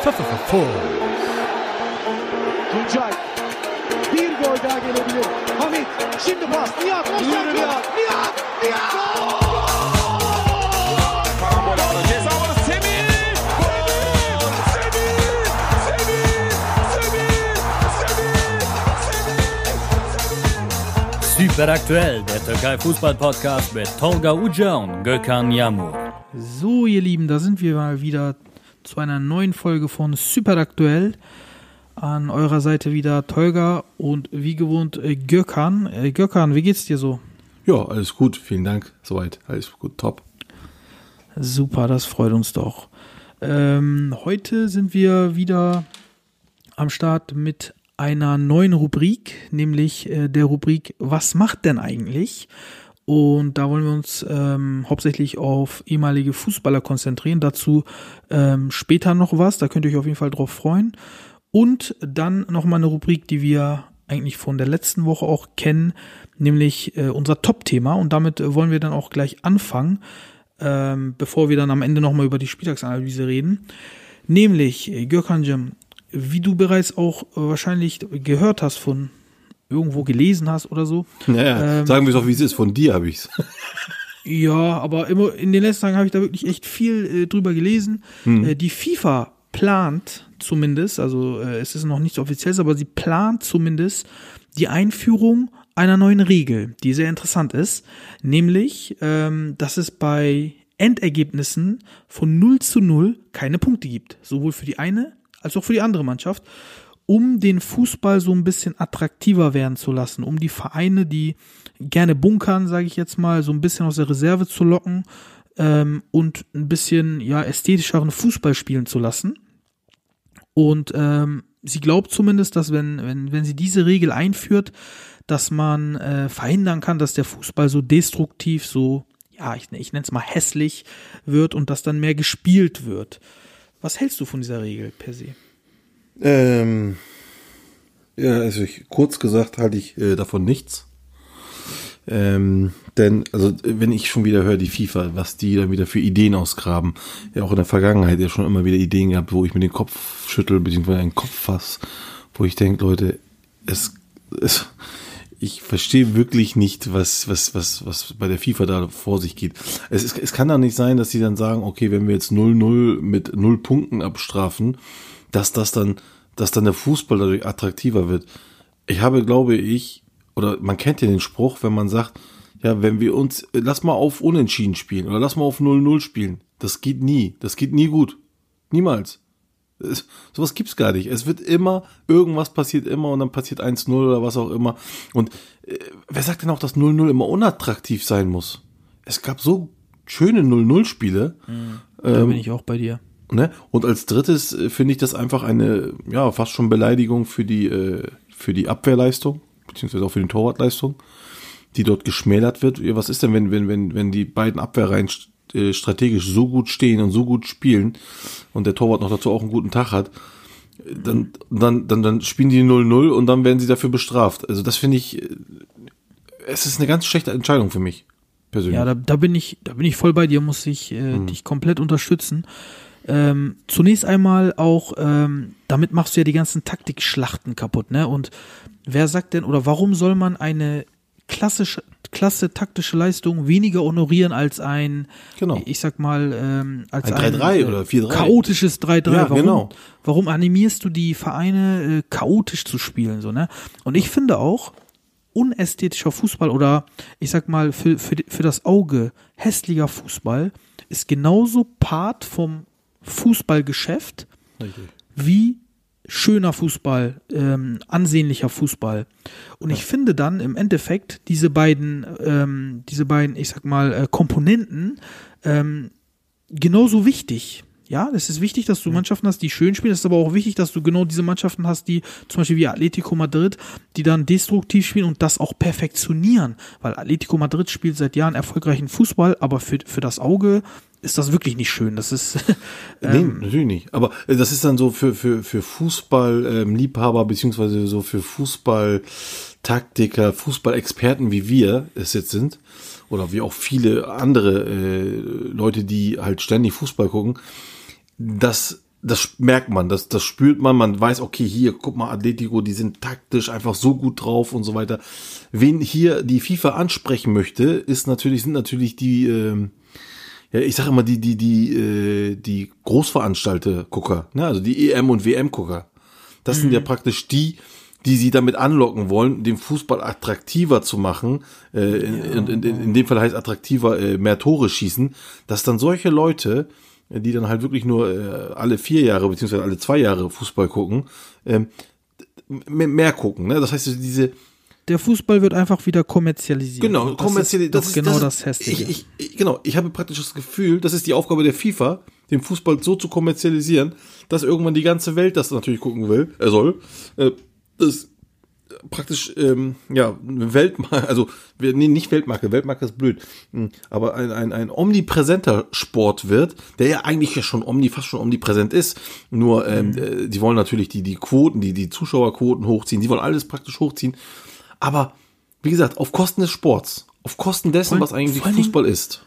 Full. Tuncay. Bir gol daha gelebilir. Hamit. Şimdi pas. Nihat. Offside. Nihat. Nihat. Nihat. Karambol aldı. Ceza alanı Semih. Gol! Semih! Semih! Semih! Semih! Semih! Super aktuell, der Türkei Fußball Podcast mit Tolga Uca und Gökhan Yamur. So, ihr Lieben, da sind wir mal wieder zu einer neuen Folge von Super Aktuell. An eurer Seite wieder Tolga und wie gewohnt äh, Gökhan. Äh, Gökhan, wie geht's dir so? Ja, alles gut, vielen Dank. Soweit, alles gut, top. Super, das freut uns doch. Ähm, heute sind wir wieder am Start mit einer neuen Rubrik, nämlich äh, der Rubrik Was macht denn eigentlich? Und da wollen wir uns ähm, hauptsächlich auf ehemalige Fußballer konzentrieren. Dazu ähm, später noch was, da könnt ihr euch auf jeden Fall drauf freuen. Und dann nochmal eine Rubrik, die wir eigentlich von der letzten Woche auch kennen, nämlich äh, unser Top-Thema. Und damit äh, wollen wir dann auch gleich anfangen, ähm, bevor wir dann am Ende nochmal über die Spieltagsanalyse reden. Nämlich, äh, Gökhanjem, wie du bereits auch äh, wahrscheinlich gehört hast von irgendwo gelesen hast oder so. Naja, Ähm, sagen wir es auch, wie es ist. Von dir habe ich's. Ja, aber immer in den letzten Tagen habe ich da wirklich echt viel äh, drüber gelesen. Äh, die FIFA plant zumindest, also äh, es ist noch nichts Offizielles, aber sie plant zumindest die Einführung einer neuen Regel, die sehr interessant ist, nämlich, ähm, dass es bei Endergebnissen von 0 zu 0 keine Punkte gibt, sowohl für die eine als auch für die andere Mannschaft, um den Fußball so ein bisschen attraktiver werden zu lassen, um die Vereine, die gerne bunkern, sage ich jetzt mal, so ein bisschen aus der Reserve zu locken ähm, und ein bisschen ja ästhetischeren Fußball spielen zu lassen. Und ähm, sie glaubt zumindest, dass wenn, wenn, wenn sie diese Regel einführt, dass man äh, verhindern kann, dass der Fußball so destruktiv, so, ja, ich, ich nenne es mal hässlich wird und dass dann mehr gespielt wird. Was hältst du von dieser Regel per se? Ähm, ja, also ich, kurz gesagt halte ich äh, davon nichts. Ähm, denn, also wenn ich schon wieder höre, die FIFA, was die dann wieder für Ideen ausgraben, ja auch in der Vergangenheit ja schon immer wieder Ideen gehabt, wo ich mir den Kopf schüttel, beziehungsweise einen Kopf fass, wo ich denke, Leute, es, es ich verstehe wirklich nicht, was, was, was, was bei der FIFA da vor sich geht. Es, ist, es kann doch nicht sein, dass sie dann sagen, okay, wenn wir jetzt 0-0 mit 0 Punkten abstrafen, dass das dann, dass dann der Fußball dadurch attraktiver wird. Ich habe, glaube ich, oder man kennt ja den Spruch, wenn man sagt, ja, wenn wir uns, lass mal auf Unentschieden spielen oder lass mal auf 0-0 spielen. Das geht nie. Das geht nie gut. Niemals. Es, sowas gibt's gar nicht. Es wird immer, irgendwas passiert immer und dann passiert 1-0 oder was auch immer. Und äh, wer sagt denn auch, dass 0-0 immer unattraktiv sein muss? Es gab so schöne 0-0-Spiele. Da bin ich auch bei dir. Ne? Und als drittes äh, finde ich das einfach eine, ja, fast schon Beleidigung für die, äh, für die Abwehrleistung, beziehungsweise auch für die Torwartleistung, die dort geschmälert wird. Was ist denn, wenn, wenn, wenn, wenn die beiden Abwehrreihen äh, strategisch so gut stehen und so gut spielen und der Torwart noch dazu auch einen guten Tag hat, dann, dann, dann, dann spielen die 0-0 und dann werden sie dafür bestraft. Also das finde ich, äh, es ist eine ganz schlechte Entscheidung für mich, persönlich. Ja, da, da bin ich, da bin ich voll bei dir, muss ich äh, dich komplett unterstützen. Ähm, zunächst einmal auch, ähm, damit machst du ja die ganzen Taktikschlachten kaputt, ne? Und wer sagt denn, oder warum soll man eine klassische, klasse taktische Leistung weniger honorieren als ein, Genau. ich sag mal, ähm, als Ein 3-3 oder 4-3. chaotisches 3-3. Ja, warum, genau. warum animierst du die Vereine äh, chaotisch zu spielen, so, ne? Und ich finde auch, unästhetischer Fußball oder ich sag mal für, für, für das Auge hässlicher Fußball ist genauso Part vom Fußballgeschäft wie schöner Fußball, ähm, ansehnlicher Fußball. Und ich finde dann im Endeffekt diese beiden, ähm, diese beiden, ich sag mal, äh, Komponenten ähm, genauso wichtig. Ja, es ist wichtig, dass du Mannschaften hast, die schön spielen. Es ist aber auch wichtig, dass du genau diese Mannschaften hast, die zum Beispiel wie Atletico Madrid, die dann destruktiv spielen und das auch perfektionieren. Weil Atletico Madrid spielt seit Jahren erfolgreichen Fußball, aber für, für das Auge ist das wirklich nicht schön. Das ist, Nee, natürlich nicht. Aber äh, das ist dann so für, für, für Fußball-Liebhaber, beziehungsweise so für Fußball-Taktiker, Fußballexperten wie wir es jetzt sind, oder wie auch viele andere äh, Leute, die halt ständig Fußball gucken, das das merkt man, das, das spürt man, man weiß, okay, hier, guck mal, Atletico, die sind taktisch einfach so gut drauf und so weiter. Wen hier die FIFA ansprechen möchte, ist natürlich, sind natürlich die, ähm, ja, ich sage immer die, die, die, äh, die Großveranstalter-Gucker, ne? also die EM- und WM-Gucker. Das mhm. sind ja praktisch die, die sie damit anlocken wollen, den Fußball attraktiver zu machen, äh, in, in, in, in, dem Fall heißt attraktiver äh, mehr Tore schießen, dass dann solche Leute, die dann halt wirklich nur äh, alle vier Jahre beziehungsweise alle zwei Jahre Fußball gucken, ähm, mehr gucken. Ne? Das heißt, diese der Fußball wird einfach wieder kommerzialisiert. Genau, kommerzialisiert. Das, das, ist genau das, das Hässliche. Ich, ich, genau, ich habe praktisch das Gefühl, das ist die Aufgabe der FIFA, den Fußball so zu kommerzialisieren, dass irgendwann die ganze Welt das natürlich gucken will, er soll. Äh, das praktisch ähm, ja Weltmarke, also nee, nicht Weltmarke, Weltmarke ist blöd, hm, aber ein, ein, ein omnipräsenter Sport wird, der ja eigentlich ja schon omni, fast schon omnipräsent ist. Nur ähm, mhm. Äh, die wollen natürlich die die Quoten, die die Zuschauerquoten hochziehen, die wollen alles praktisch hochziehen. Aber wie gesagt, auf Kosten des Sports, auf Kosten dessen, was eigentlich Fußball ist.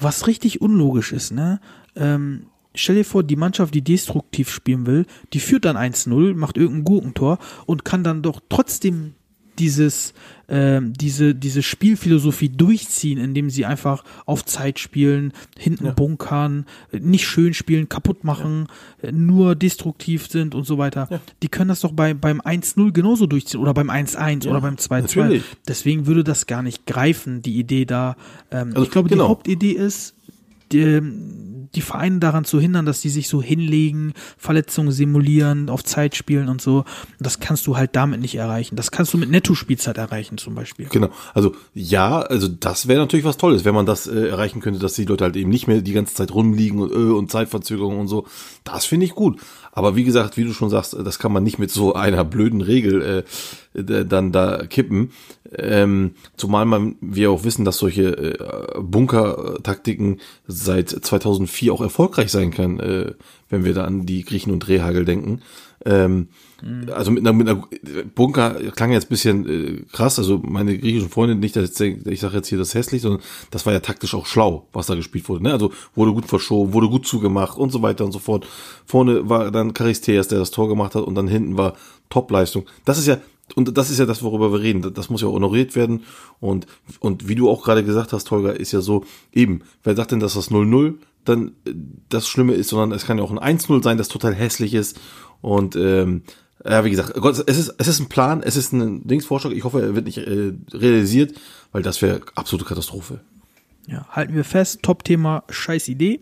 Was richtig unlogisch ist, ne? Ähm, stell dir vor, die Mannschaft, die destruktiv spielen will, die führt dann 1-0, macht irgendein Gurkentor und kann dann doch trotzdem dieses, äh, diese, diese Spielphilosophie durchziehen, indem sie einfach auf Zeit spielen, hinten ja. bunkern, nicht schön spielen, kaputt machen, ja. nur destruktiv sind und so weiter. Ja. Die können das doch bei, beim 1-0 genauso durchziehen oder beim 1-1 oder beim 2-2. Deswegen würde das gar nicht greifen, die Idee da. Ähm, also, ich glaube, genau. die Hauptidee ist, die, die Vereine daran zu hindern, dass die sich so hinlegen, Verletzungen simulieren, auf Zeit spielen und so. das kannst du halt damit nicht erreichen. Das kannst du mit Netto-Spielzeit erreichen zum Beispiel. Genau. Also ja, also das wäre natürlich was Tolles, wenn man das äh, erreichen könnte, dass die Leute halt eben nicht mehr die ganze Zeit rumliegen und, äh, und Zeitverzögerung und so. Das finde ich gut. Aber wie gesagt, wie du schon sagst, das kann man nicht mit so einer blöden Regel äh, dann da kippen. Ähm, zumal man wir auch wissen, dass solche äh, Bunker-Taktiken seit 2004 auch erfolgreich sein können, äh, wenn wir da an die Griechen und Rehagel denken. Ähm, mhm. Also mit einer, mit einer Bunker klang jetzt bisschen äh, krass. Also meine griechischen Freunde, nicht, dass ich, ich sage jetzt hier das hässlich, sondern das war ja taktisch auch schlau, was da gespielt wurde. Ne? Also wurde gut verschoben, wurde gut zugemacht und so weiter und so fort. Vorne war dann Charisteas, der das Tor gemacht hat, und dann hinten war Topleistung. Das ist ja und das ist ja das, worüber wir reden. Das muss ja honoriert werden. Und, und wie du auch gerade gesagt hast, Holger, ist ja so, eben, wer sagt denn, dass das 0-0 dann äh, das Schlimme ist, sondern es kann ja auch ein 1-0 sein, das total hässlich ist. Und ähm, ja, wie gesagt, es ist, es ist ein Plan, es ist ein Dingsvorschlag. Ich hoffe, er wird nicht äh, realisiert, weil das wäre absolute Katastrophe. Ja, halten wir fest, Top-Thema, scheiß Idee.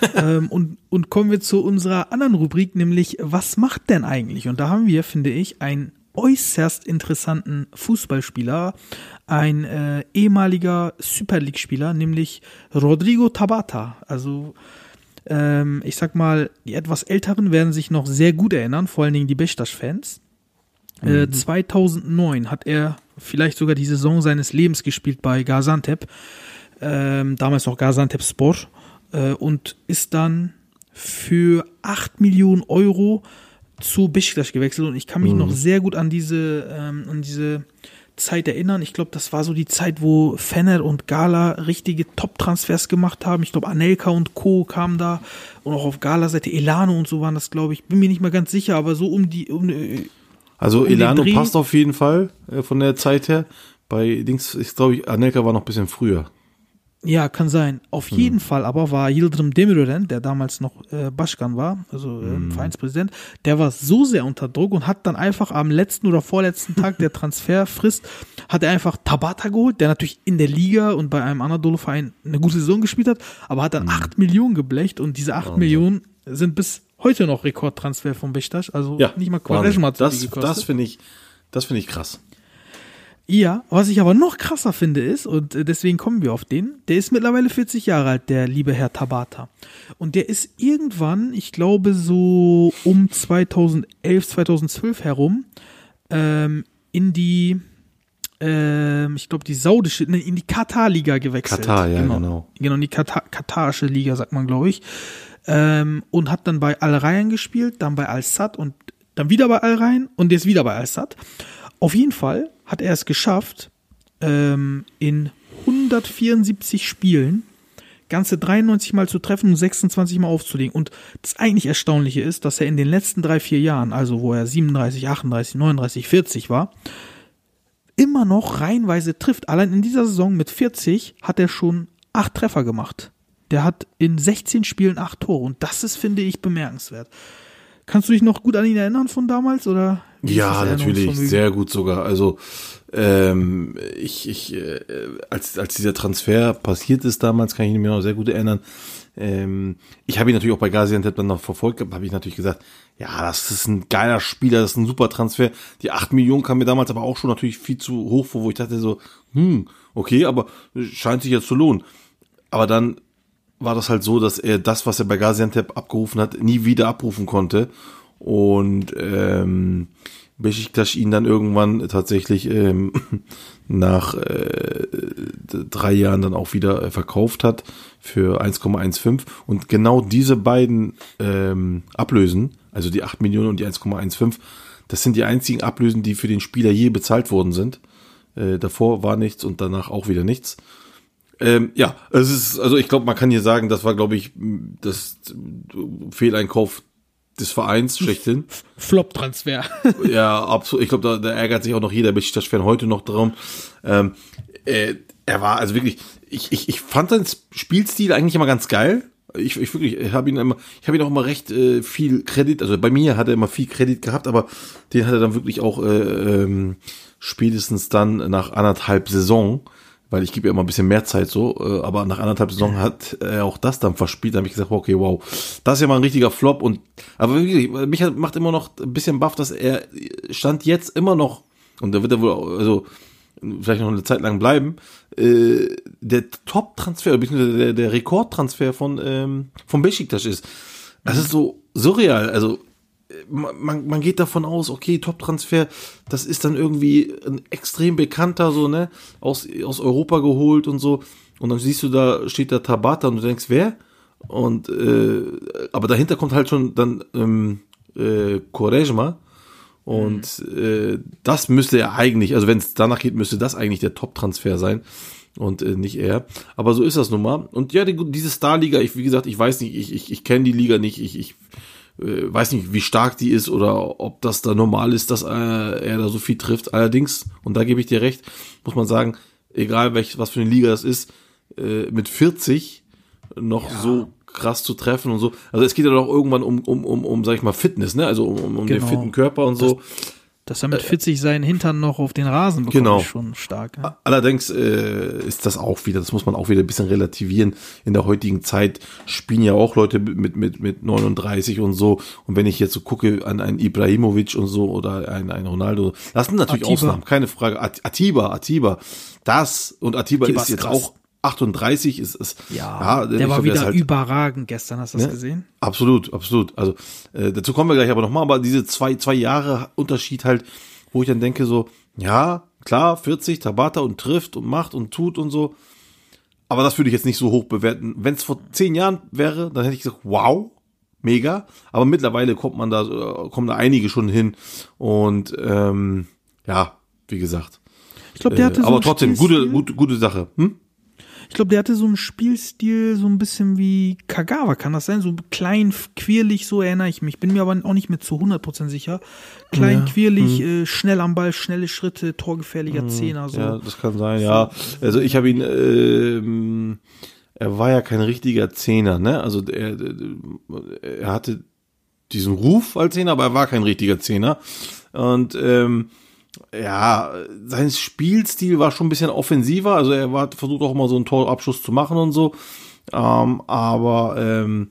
ähm, und, und kommen wir zu unserer anderen Rubrik, nämlich was macht denn eigentlich? Und da haben wir, finde ich, einen äußerst interessanten Fußballspieler, ein äh, ehemaliger Super League-Spieler, nämlich Rodrigo Tabata. Also ähm, ich sag mal, die etwas Älteren werden sich noch sehr gut erinnern, vor allen Dingen die Beşiktaş-Fans. Äh, mhm. Äh, 2009 hat er vielleicht sogar die Saison seines Lebens gespielt bei Gaziantep, ähm, damals noch Gaziantep Sport, äh, und ist dann für 8 Millionen Euro zu Beşiktaş gewechselt und ich kann mich mhm. noch sehr gut an diese, ähm, an diese Zeit erinnern. Ich glaube, das war so die Zeit, wo Fenner und Gala richtige Top-Transfers gemacht haben. Ich glaube, Anelka und Co. kamen da und auch auf Gala-Seite Elano und so waren das, glaube ich. Bin mir nicht mehr ganz sicher, aber so um die. Um, äh, also um Elano passt auf jeden Fall äh, von der Zeit her. Bei Dings, ich glaube, Anelka war noch ein bisschen früher. Ja, kann sein. Auf hm. jeden Fall aber war Yildirim Demirören, der damals noch äh, Baschkan war, also äh, hm. Vereinspräsident, der war so sehr unter Druck und hat dann einfach am letzten oder vorletzten Tag der Transferfrist, hat er einfach Tabata geholt, der natürlich in der Liga und bei einem Anadolu-Verein eine gute Saison gespielt hat, aber hat dann hm. 8 Millionen geblecht und diese 8 Wahnsinn. Millionen sind bis heute noch Rekordtransfer von Beşiktaş, also ja, nicht mal Quaresma hat das, das finde ich, das finde ich krass. Ja, was ich aber noch krasser finde ist, und äh, deswegen kommen wir auf den, der ist mittlerweile 40 Jahre alt, der liebe Herr Tabata. Und der ist irgendwann, ich glaube so um 2011, 2012 herum, ähm, in die, ähm, ich glaube die saudische, ne, in die Katar-Liga gewechselt. Katar, ja, genau. Genau, genau in die Katar katarische Liga, sagt man, glaube ich. Ähm, und hat dann bei Al Rayyan gespielt, dann bei Al Sadd und dann wieder bei Al Rayyan und jetzt wieder bei Al Sadd. Auf jeden Fall hat er es geschafft, ähm, in 174 Spielen ganze 93 Mal zu treffen und 26 Mal aufzulegen. Und das eigentlich Erstaunliche ist, dass er in den letzten drei, vier Jahren, also wo er 37, 38, 39, 40 war, immer noch reihenweise trifft. Allein in dieser Saison mit 40 hat er schon acht Treffer gemacht. Der hat in 16 Spielen acht Tore und das ist, finde ich, bemerkenswert. Kannst du dich noch gut an ihn erinnern von damals oder? Ja, natürlich, sehr gut sogar. Also ähm, ich, ich äh, als als dieser Transfer passiert ist damals, kann ich mich noch sehr gut erinnern. Ähm, ich habe ihn natürlich auch bei Gaziantep dann noch verfolgt, habe ich natürlich gesagt, ja, das ist ein geiler Spieler, das ist ein super Transfer. Die acht Millionen kam mir damals aber auch schon natürlich viel zu hoch vor, wo ich dachte so, hm, okay, aber scheint sich jetzt zu lohnen. Aber dann war das halt so, dass er das, was er bei Gaziantep abgerufen hat, nie wieder abrufen konnte. Und ähm, Besiktas ihn dann irgendwann tatsächlich ähm, nach äh, drei Jahren dann auch wieder äh, verkauft hat für 1,15 und genau diese beiden ähm, Ablösen, also die 8 Millionen und die 1,15, das sind die einzigen Ablösen, die für den Spieler je bezahlt worden sind. Äh, davor war nichts und danach auch wieder nichts. Ähm, ja, es ist, also ich glaube, man kann hier sagen, das war, glaube ich, das Fehleinkauf des Vereins schlechthin. Flop-Transfer. ja, absolut. Ich glaube, da, da ärgert sich auch noch jeder Besiktas-Fan heute noch drum. Ähm, äh, er war also wirklich, ich, ich, ich fand seinen Spielstil eigentlich immer ganz geil. Ich, ich wirklich, ich habe ihn immer, ich habe ihn auch immer recht äh, viel Kredit, also bei mir hat er immer viel Kredit gehabt, aber den hat er dann wirklich auch äh, ähm, spätestens dann nach anderthalb Saison weil ich gebe ja immer ein bisschen mehr Zeit so, äh, aber nach anderthalb Saison hat er auch das dann verspielt, da habe ich gesagt, okay, wow, das ist ja mal ein richtiger Flop und aber wirklich, mich macht immer noch ein bisschen baff, dass er stand jetzt immer noch und da wird er wohl also vielleicht noch eine Zeit lang bleiben, äh, der Top-Transfer, beziehungsweise der, der Rekordtransfer von ähm, von Besiktas ist. Das ist so surreal, also man, man geht davon aus, okay, Top-Transfer, das ist dann irgendwie ein extrem bekannter, so, ne, aus, aus Europa geholt und so. Und dann siehst du, da steht da Tabata und du denkst, wer? Und, äh, aber dahinter kommt halt schon dann ähm, äh, Quaresma. Und mhm. äh, das müsste er eigentlich, also wenn es danach geht, müsste das eigentlich der Top-Transfer sein und äh, nicht er. Aber so ist das nun mal. Und ja, die, diese Star-Liga, ich, wie gesagt, ich weiß nicht, ich, ich, ich kenne die Liga nicht, ich, ich weiß nicht, wie stark die ist oder ob das da normal ist, dass äh, er da so viel trifft. Allerdings, und da gebe ich dir recht, muss man sagen, egal welch, was für eine Liga das ist, äh, mit 40 noch ja. so krass zu treffen und so. Also es geht ja doch irgendwann um, um, um, um, sag ich mal, Fitness, ne? Also um, um genau. den fitten Körper und so. Das, dass er mit 40 seinen Hintern noch auf den Rasen bekommt, genau. ist schon stark. Ja? Allerdings äh, ist das auch wieder, das muss man auch wieder ein bisschen relativieren. In der heutigen Zeit spielen ja auch Leute mit, mit, mit 39 und so. Und wenn ich jetzt so gucke an einen Ibrahimovic und so oder einen, einen Ronaldo, das sind natürlich Atiba. Ausnahmen, keine Frage. Atiba, Atiba, das und Atiba, Atiba ist jetzt krass. auch 38 ist es. Ja, ja der war wieder halt, überragend gestern, hast du das ne? gesehen? Absolut, absolut. Also äh, dazu kommen wir gleich aber nochmal, aber diese zwei, zwei Jahre Unterschied halt, wo ich dann denke so, ja, klar, 40, Tabata und trifft und macht und tut und so. Aber das würde ich jetzt nicht so hoch bewerten. Wenn es vor zehn Jahren wäre, dann hätte ich gesagt, wow, mega. Aber mittlerweile kommt man da, äh, kommen da einige schon hin. Und ähm, ja, wie gesagt. Ich glaube, der hatte äh, so Aber trotzdem, gute, gute, gute Sache. Hm? Ich glaube, der hatte so einen Spielstil, so ein bisschen wie Kagawa, kann das sein? So klein, quirlig, so erinnere ich mich. Bin mir aber auch nicht mehr zu 100% sicher. Klein, ja. quirlig, hm. äh, schnell am Ball, schnelle Schritte, torgefährlicher hm. Zehner. So. Ja, das kann sein, ja. Also ich habe ihn, äh, er war ja kein richtiger Zehner, ne? Also er, er hatte diesen Ruf als Zehner, aber er war kein richtiger Zehner. Und ähm, ja, sein Spielstil war schon ein bisschen offensiver. Also er war versucht auch mal so einen Torabschluss zu machen und so. Ähm, aber ähm,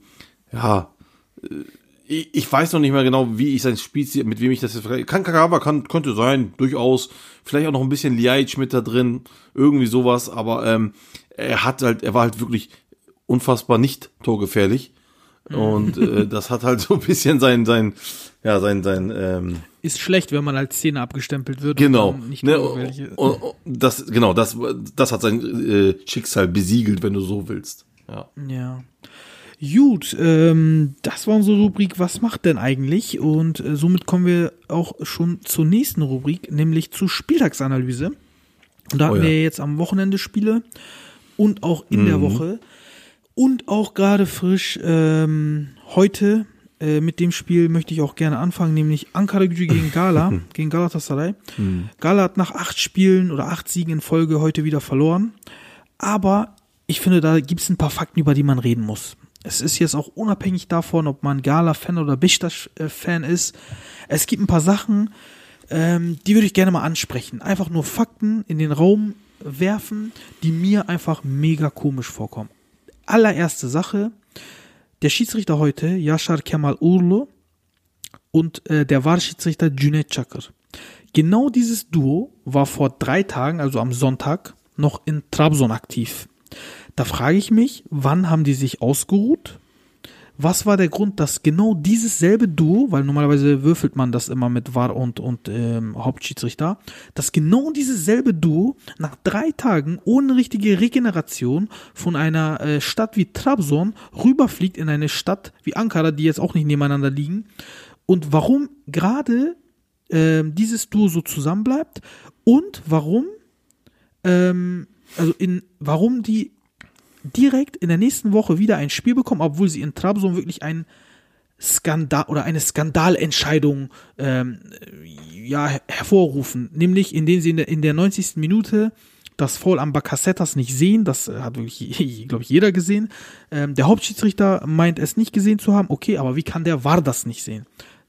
ja, äh, ich, ich weiß noch nicht mehr genau, wie ich sein Spielstil, mit wem ich das jetzt vergleiche. Kann Kagawa, kann, könnte sein, durchaus. Vielleicht auch noch ein bisschen Liaic mit da drin, irgendwie sowas. Aber ähm, er hat halt, er war halt wirklich unfassbar nicht torgefährlich. Und äh, das hat halt so ein bisschen sein, sein, ja, sein, sein, ähm, ist schlecht, wenn man als Szene abgestempelt wird. Genau. Und ne, und, und das, genau, das, das hat sein äh, Schicksal besiegelt, wenn du so willst. Ja. Ja. Gut, ähm, das war unsere Rubrik Was macht denn eigentlich? Und äh, somit kommen wir auch schon zur nächsten Rubrik, nämlich zur Spieltagsanalyse. Und da oh, hatten ja. wir jetzt am Wochenende Spiele und auch in mhm. der Woche. Und auch gerade frisch ähm, heute äh, mit dem Spiel möchte ich auch gerne anfangen, nämlich Ankara Gücü gegen Gala, gegen Galatasaray. Gala hat nach acht Spielen oder acht Siegen in Folge heute wieder verloren. Aber ich finde, da gibt es ein paar Fakten, über die man reden muss. Es ist jetzt auch unabhängig davon, ob man Gala-Fan oder Besiktas-Fan ist. Es gibt ein paar Sachen, ähm, die würde ich gerne mal ansprechen. Einfach nur Fakten in den Raum werfen, die mir einfach mega komisch vorkommen. Allererste Sache, der Schiedsrichter heute, Yashar Kemal Urlu und äh, der Wahlschiedsrichter Cüneyt Çakır. Genau dieses Duo war vor drei Tagen, also am Sonntag, noch in Trabzon aktiv. Da frage ich mich, wann haben die sich ausgeruht? Was war der Grund, dass genau dieses selbe Duo, weil normalerweise würfelt man das immer mit VAR und, und ähm, Hauptschiedsrichter, dass genau dieses selbe Duo nach drei Tagen ohne richtige Regeneration von einer äh, Stadt wie Trabzon rüberfliegt in eine Stadt wie Ankara, die jetzt auch nicht nebeneinander liegen. Und warum gerade ähm, dieses Duo so zusammenbleibt und warum ähm, also in warum die direkt in der nächsten Woche wieder ein Spiel bekommen, obwohl sie in Trabzon wirklich ein Skandal oder eine Skandalentscheidung ähm, ja, hervorrufen, nämlich indem sie in der, in der 90. Minute das Foul am Bacassettas nicht sehen, das hat wirklich, glaube ich, jeder gesehen. Ähm, der Hauptschiedsrichter meint es nicht gesehen zu haben, okay, aber wie kann der war das nicht sehen?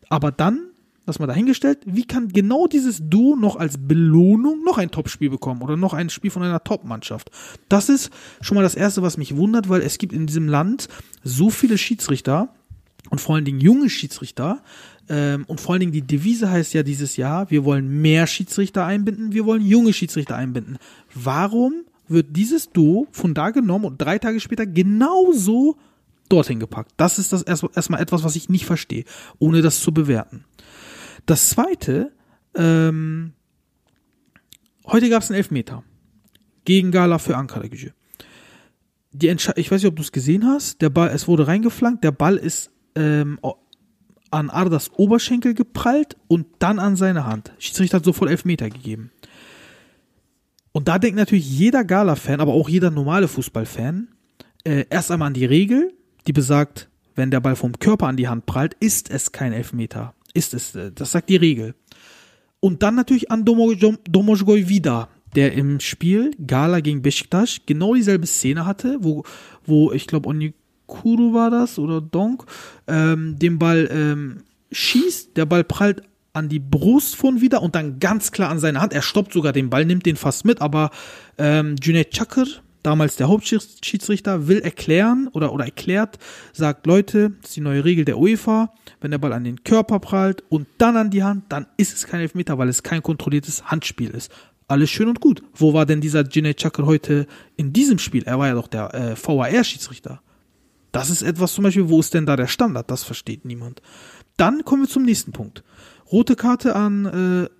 Aber dann, das mal dahingestellt, wie kann genau dieses Duo noch als Belohnung noch ein Topspiel bekommen oder noch ein Spiel von einer Top-Mannschaft? Das ist schon mal das Erste, was mich wundert, weil es gibt in diesem Land so viele Schiedsrichter, und vor allen Dingen junge Schiedsrichter. Ähm, und vor allen Dingen die Devise heißt ja dieses Jahr, wir wollen mehr Schiedsrichter einbinden, wir wollen junge Schiedsrichter einbinden. Warum wird dieses Duo von da genommen und drei Tage später genauso dorthin gepackt? Das ist das erstmal erst etwas, was ich nicht verstehe, ohne das zu bewerten. Das zweite, ähm, heute gab es einen Elfmeter gegen Gala für Ankara Gücü. Die Entsche ich weiß nicht, ob du es gesehen hast. Der Ball, es wurde reingeflankt. Der Ball ist ähm, an Ardas Oberschenkel geprallt und dann an seine Hand. Schiedsrichter hat sofort Elfmeter gegeben. Und da denkt natürlich jeder Gala-Fan, aber auch jeder normale Fußballfan, äh, erst einmal an die Regel, die besagt, wenn der Ball vom Körper an die Hand prallt, ist es kein Elfmeter. Ist es, äh, das sagt die Regel. Und dann natürlich an Domojgoi wieder, der im Spiel Gala gegen Besiktas genau dieselbe Szene hatte, wo, wo ich glaube, Kuro war das oder Donk, ähm, den Ball ähm, schießt, der Ball prallt an die Brust von wieder und dann ganz klar an seine Hand. Er stoppt sogar den Ball, nimmt den fast mit, aber ähm, Junaid Chakr, damals der Hauptschiedsrichter, will erklären oder, oder erklärt, sagt, Leute, das ist die neue Regel der UEFA, wenn der Ball an den Körper prallt und dann an die Hand, dann ist es kein Elfmeter, weil es kein kontrolliertes Handspiel ist. Alles schön und gut. Wo war denn dieser Junaid Chakr heute in diesem Spiel? Er war ja doch der äh, VAR-Schiedsrichter. Das ist etwas zum Beispiel, wo ist denn da der Standard? Das versteht niemand. Dann kommen wir zum nächsten Punkt. Rote Karte an, äh,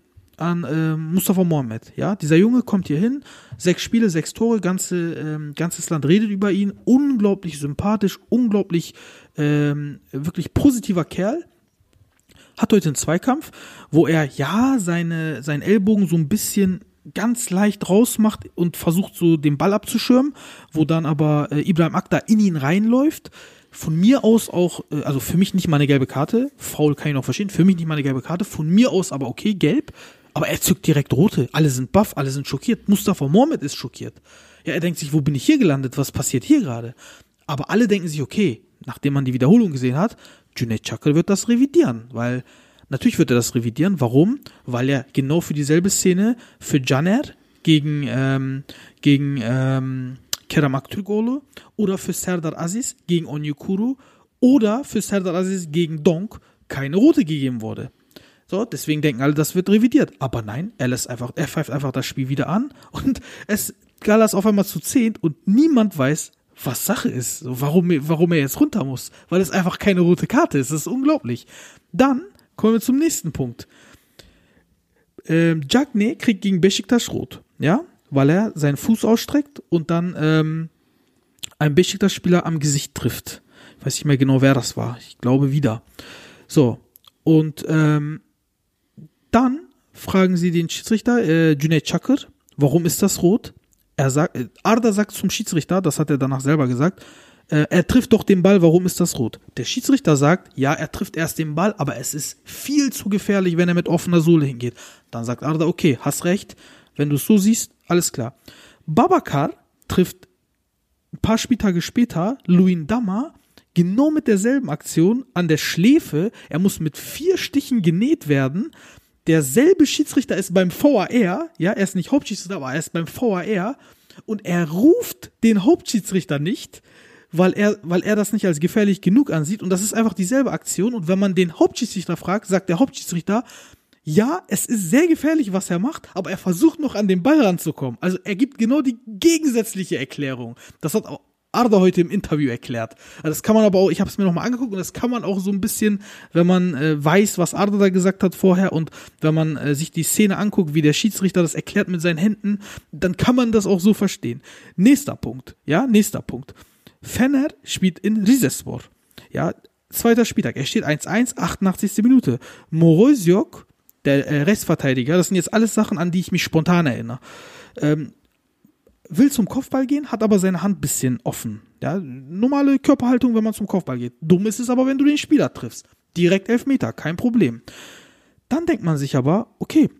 an äh, Mustafa Mohamed. Ja, dieser Junge kommt hier hin, sechs Spiele, sechs Tore, ganze, ähm, ganzes Land redet über ihn. Unglaublich sympathisch, unglaublich, ähm, wirklich positiver Kerl. Hat heute einen Zweikampf, wo er ja seine, seinen Ellbogen so ein bisschen ganz leicht rausmacht und versucht so den Ball abzuschirmen, wo dann aber äh, Ibrahim Akta in ihn reinläuft. Von mir aus auch, äh, also für mich nicht mal eine gelbe Karte, faul kann ich noch verstehen, für mich nicht mal eine gelbe Karte, von mir aus aber okay, gelb, aber er zückt direkt rote, alle sind baff, alle sind schockiert, Mustafa Mohamed ist schockiert. Ja, er denkt sich, wo bin ich hier gelandet, was passiert hier gerade? Aber alle denken sich, okay, nachdem man die Wiederholung gesehen hat, Junaid Chakra wird das revidieren, weil Natürlich wird er das revidieren. Warum? Weil er genau für dieselbe Szene für Caner gegen, ähm, gegen ähm, Kerem Aktürkoğlu oder für Serdar Aziz gegen Onyekuru oder für Serdar Aziz gegen Donk keine rote gegeben wurde. So, deswegen denken alle, das wird revidiert. Aber nein, er lässt einfach, er pfeift einfach das Spiel wieder an und es Galas auf einmal zu zehnt und niemand weiß, was Sache ist, warum, warum er jetzt runter muss, weil es einfach keine rote Karte ist. Das ist unglaublich. Dann Kommen wir zum nächsten Punkt. Ähm, Jagne kriegt gegen Besiktas rot, ja, weil er seinen Fuß ausstreckt und dann ähm, einen Besiktas-Spieler am Gesicht trifft. Ich weiß nicht mehr genau, wer das war. Ich glaube wieder. So, und ähm, dann fragen sie den Schiedsrichter, äh, Cüneyt Çakır, warum ist das rot? Er sagt, äh, Arda sagt zum Schiedsrichter, das hat er danach selber gesagt, Äh, er trifft doch den Ball, warum ist das rot? Der Schiedsrichter sagt, ja, er trifft erst den Ball, aber es ist viel zu gefährlich, wenn er mit offener Sohle hingeht. Dann sagt Arda, okay, hast recht, wenn du es so siehst, alles klar. Babakar trifft ein paar Spieltage später Luin Dammer genau mit derselben Aktion an der Schläfe. Er muss mit vier Stichen genäht werden. Derselbe Schiedsrichter ist beim VAR, ja, er ist nicht Hauptschiedsrichter, aber er ist beim VAR und er ruft den Hauptschiedsrichter nicht, weil er, weil er das nicht als gefährlich genug ansieht. Und das ist einfach dieselbe Aktion. Und wenn man den Hauptschiedsrichter fragt, sagt der Hauptschiedsrichter, ja, es ist sehr gefährlich, was er macht, aber er versucht noch an den Ball ranzukommen. Also er gibt genau die gegensätzliche Erklärung. Das hat auch Arda heute im Interview erklärt. Also das kann man aber auch, ich habe es mir nochmal angeguckt und das kann man auch so ein bisschen, wenn man äh, weiß, was Arda da gesagt hat vorher und wenn man äh, sich die Szene anguckt, wie der Schiedsrichter das erklärt mit seinen Händen, dann kann man das auch so verstehen. Nächster Punkt, ja, nächster Punkt. Fenner spielt in Rizespor. Ja, zweiter Spieltag. Er steht 1-1, 88. Minute. Morozjok, der äh, Rechtsverteidiger, das sind jetzt alles Sachen, an die ich mich spontan erinnere. Ähm, will zum Kopfball gehen, hat aber seine Hand bisschen offen. Ja, normale Körperhaltung, wenn man zum Kopfball geht. Dumm ist es aber, wenn du den Spieler triffst. Direkt Elfmeter, kein Problem. Dann denkt man sich aber, okay,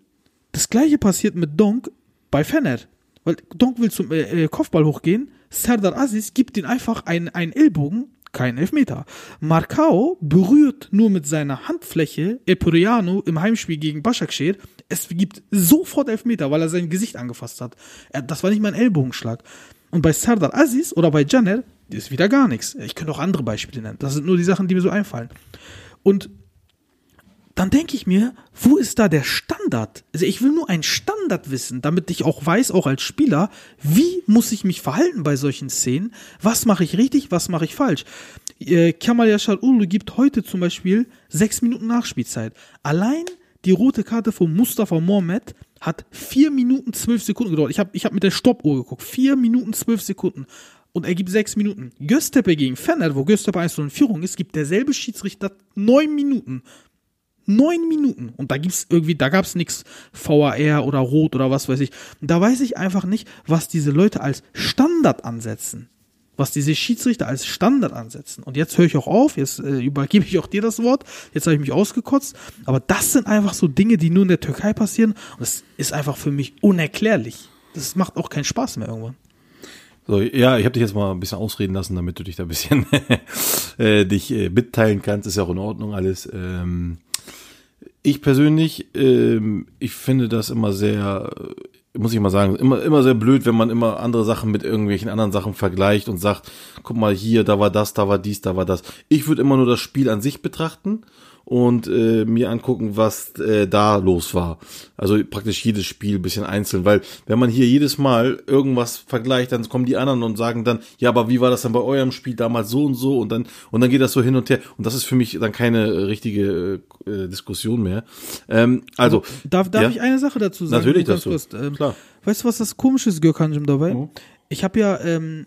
das gleiche passiert mit Donk bei Fener. Weil Donk will zum äh, äh Kopfball hochgehen, Serdar Aziz gibt ihn einfach einen, einen Ellbogen, kein Elfmeter. Marcao berührt nur mit seiner Handfläche Epuriano im Heimspiel gegen Başakşehir. Es gibt sofort Elfmeter, weil er sein Gesicht angefasst hat. Er, das war nicht mal ein Ellbogenschlag. Und bei Serdar Aziz oder bei Janer ist wieder gar nichts. Ich könnte auch andere Beispiele nennen. Das sind nur die Sachen, die mir so einfallen. Und dann denke ich mir, wo ist da der Standard? Also ich will nur einen Standard wissen, damit ich auch weiß, auch als Spieler, wie muss ich mich verhalten bei solchen Szenen? Was mache ich richtig, was mache ich falsch? Äh, Kamal Yashar Ulu gibt heute zum Beispiel sechs Minuten Nachspielzeit. Allein die rote Karte von Mustafa Mohamed hat vier Minuten zwölf Sekunden gedauert. Ich habe ich hab mit der Stoppuhr geguckt. Vier Minuten zwölf Sekunden. Und er gibt sechs Minuten. Göztepe gegen Fener, wo Göztepe 1 in Führung ist, gibt derselbe Schiedsrichter neun Minuten. Neun Minuten. Und da gibt's irgendwie, da gab's nichts VAR oder Rot oder was weiß ich. Und da weiß ich einfach nicht, was diese Leute als Standard ansetzen. Was diese Schiedsrichter als Standard ansetzen. Und jetzt höre ich auch auf, jetzt äh, übergebe ich auch dir das Wort. Jetzt habe ich mich ausgekotzt. Aber das sind einfach so Dinge, die nur in der Türkei passieren. Und das ist einfach für mich unerklärlich. Das macht auch keinen Spaß mehr irgendwann. So, ja, ich habe dich jetzt mal ein bisschen ausreden lassen, damit du dich da ein bisschen äh, dich äh, mitteilen kannst. Ist ja auch in Ordnung alles. Ähm, ich persönlich, ähm, ich finde das immer sehr, muss ich mal sagen, immer, immer sehr blöd, wenn man immer andere Sachen mit irgendwelchen anderen Sachen vergleicht und sagt, guck mal hier, da war das, da war dies, da war das. Ich würde immer nur das Spiel an sich betrachten und äh, mir angucken, was äh, da los war. Also praktisch jedes Spiel bisschen einzeln, weil wenn man hier jedes Mal irgendwas vergleicht, dann kommen die anderen und sagen dann, ja, aber wie war das dann bei eurem Spiel damals so und so und dann und dann geht das so hin und her und das ist für mich dann keine richtige äh, Diskussion mehr. Ähm, also darf, darf ja? ich eine Sache dazu sagen? Natürlich dazu. Kurz, ähm, Klar. Weißt du, was das Komische ist, Gürkanjim dabei? Mhm. Ich habe ja ähm,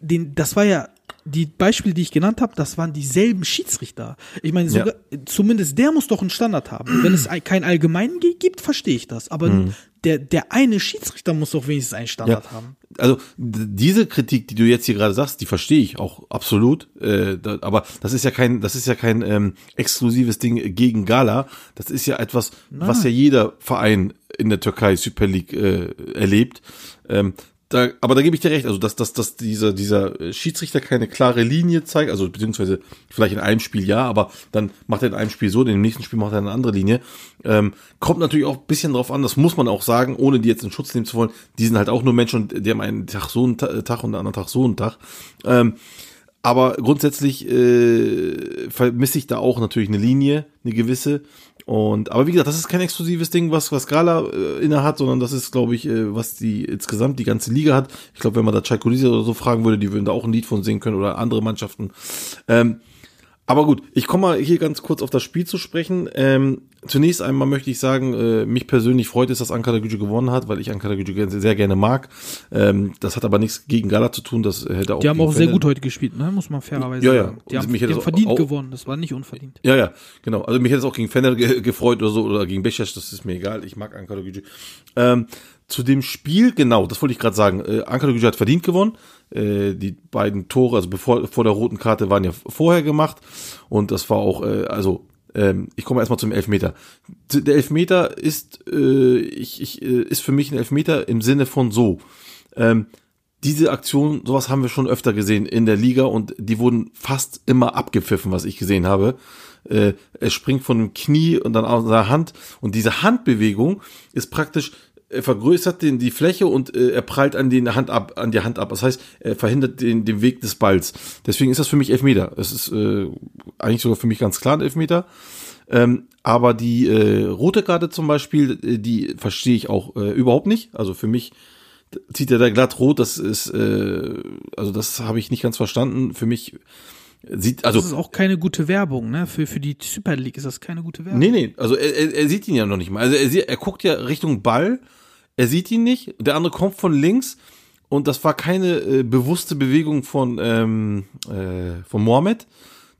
den, das war ja die Beispiele, die ich genannt habe, das waren dieselben Schiedsrichter. Ich meine, sogar, ja. zumindest der muss doch einen Standard haben. Wenn es keinen allgemeinen gibt, verstehe ich das. Aber mhm. der, der eine Schiedsrichter muss doch wenigstens einen Standard ja. haben. Also diese Kritik, die du jetzt hier gerade sagst, die verstehe ich auch absolut. Äh, da, aber das ist ja kein, das ist ja kein ähm, exklusives Ding gegen Gala. Das ist ja etwas, Na. was ja jeder Verein in der Türkei Super League äh, erlebt. Ähm, da, aber da gebe ich dir recht, also dass, dass, dass dieser, dieser Schiedsrichter keine klare Linie zeigt, also beziehungsweise vielleicht in einem Spiel ja, aber dann macht er in einem Spiel so, in dem nächsten Spiel macht er eine andere Linie. Ähm, kommt natürlich auch ein bisschen drauf an, das muss man auch sagen, ohne die jetzt in Schutz nehmen zu wollen, die sind halt auch nur Menschen und die haben einen Tag so einen Tag und einen anderen Tag so einen Tag. Ähm, aber grundsätzlich äh, vermisse ich da auch natürlich eine Linie, eine gewisse. Und aber wie gesagt, das ist kein exklusives Ding, was was Gala äh, inne hat, sondern das ist, glaube ich, äh, was die insgesamt die ganze Liga hat. Ich glaube, wenn man da Chalkolisi oder so fragen würde, die würden da auch ein Lied von singen können oder andere Mannschaften. Ähm, aber gut, ich komme mal hier ganz kurz auf das Spiel zu sprechen. Ähm, zunächst einmal möchte ich sagen, äh, mich persönlich freut es, dass Ankara Gücü gewonnen hat, weil ich Ankara Gücü sehr gerne mag. Ähm, das hat aber nichts gegen Gala zu tun. Das hätte auch die haben auch sehr gut heute gespielt, ne? muss man fairerweise ja, ja. sagen. Die haben, die haben verdient auch, gewonnen, das war nicht unverdient. Ja, ja, genau. Also mich hätte es auch gegen Fener ge gefreut oder so oder gegen Beşiktaş, das ist mir egal. Ich mag Ankara Gücü. Ähm, zu dem Spiel, genau, das wollte ich gerade sagen. Äh, Ankara Gücü hat verdient gewonnen. Äh, die beiden Tore, also bevor vor der roten Karte, waren ja vorher gemacht. Und das war auch, äh, also ähm, ich komme erstmal zum Elfmeter. Der Elfmeter ist, äh, ich, ich, äh, ist für mich ein Elfmeter im Sinne von so. Ähm, diese Aktion, sowas haben wir schon öfter gesehen in der Liga und die wurden fast immer abgepfiffen, was ich gesehen habe. Äh, er springt von dem Knie und dann aus der Hand und diese Handbewegung ist praktisch er vergrößert den, die Fläche und äh, er prallt an die Hand ab, an die Hand ab. Das heißt, er verhindert den, den Weg des Balls. Deswegen ist das für mich Elfmeter. Es ist äh, eigentlich sogar für mich ganz klar ein Elfmeter. Ähm, aber die äh, rote Karte zum Beispiel, äh, die verstehe ich auch äh, überhaupt nicht. Also für mich zieht er da glatt rot. Das ist, äh, also das habe ich nicht ganz verstanden. Für mich sieht, also. Das ist auch keine gute Werbung, ne? Für, für die Super League ist das keine gute Werbung. Nee, nee, also er, er, sieht ihn ja noch nicht mal. Also er, sieht, er guckt ja Richtung Ball er sieht ihn nicht, der andere kommt von links und das war keine äh, bewusste Bewegung von, ähm, äh, von Mohammed.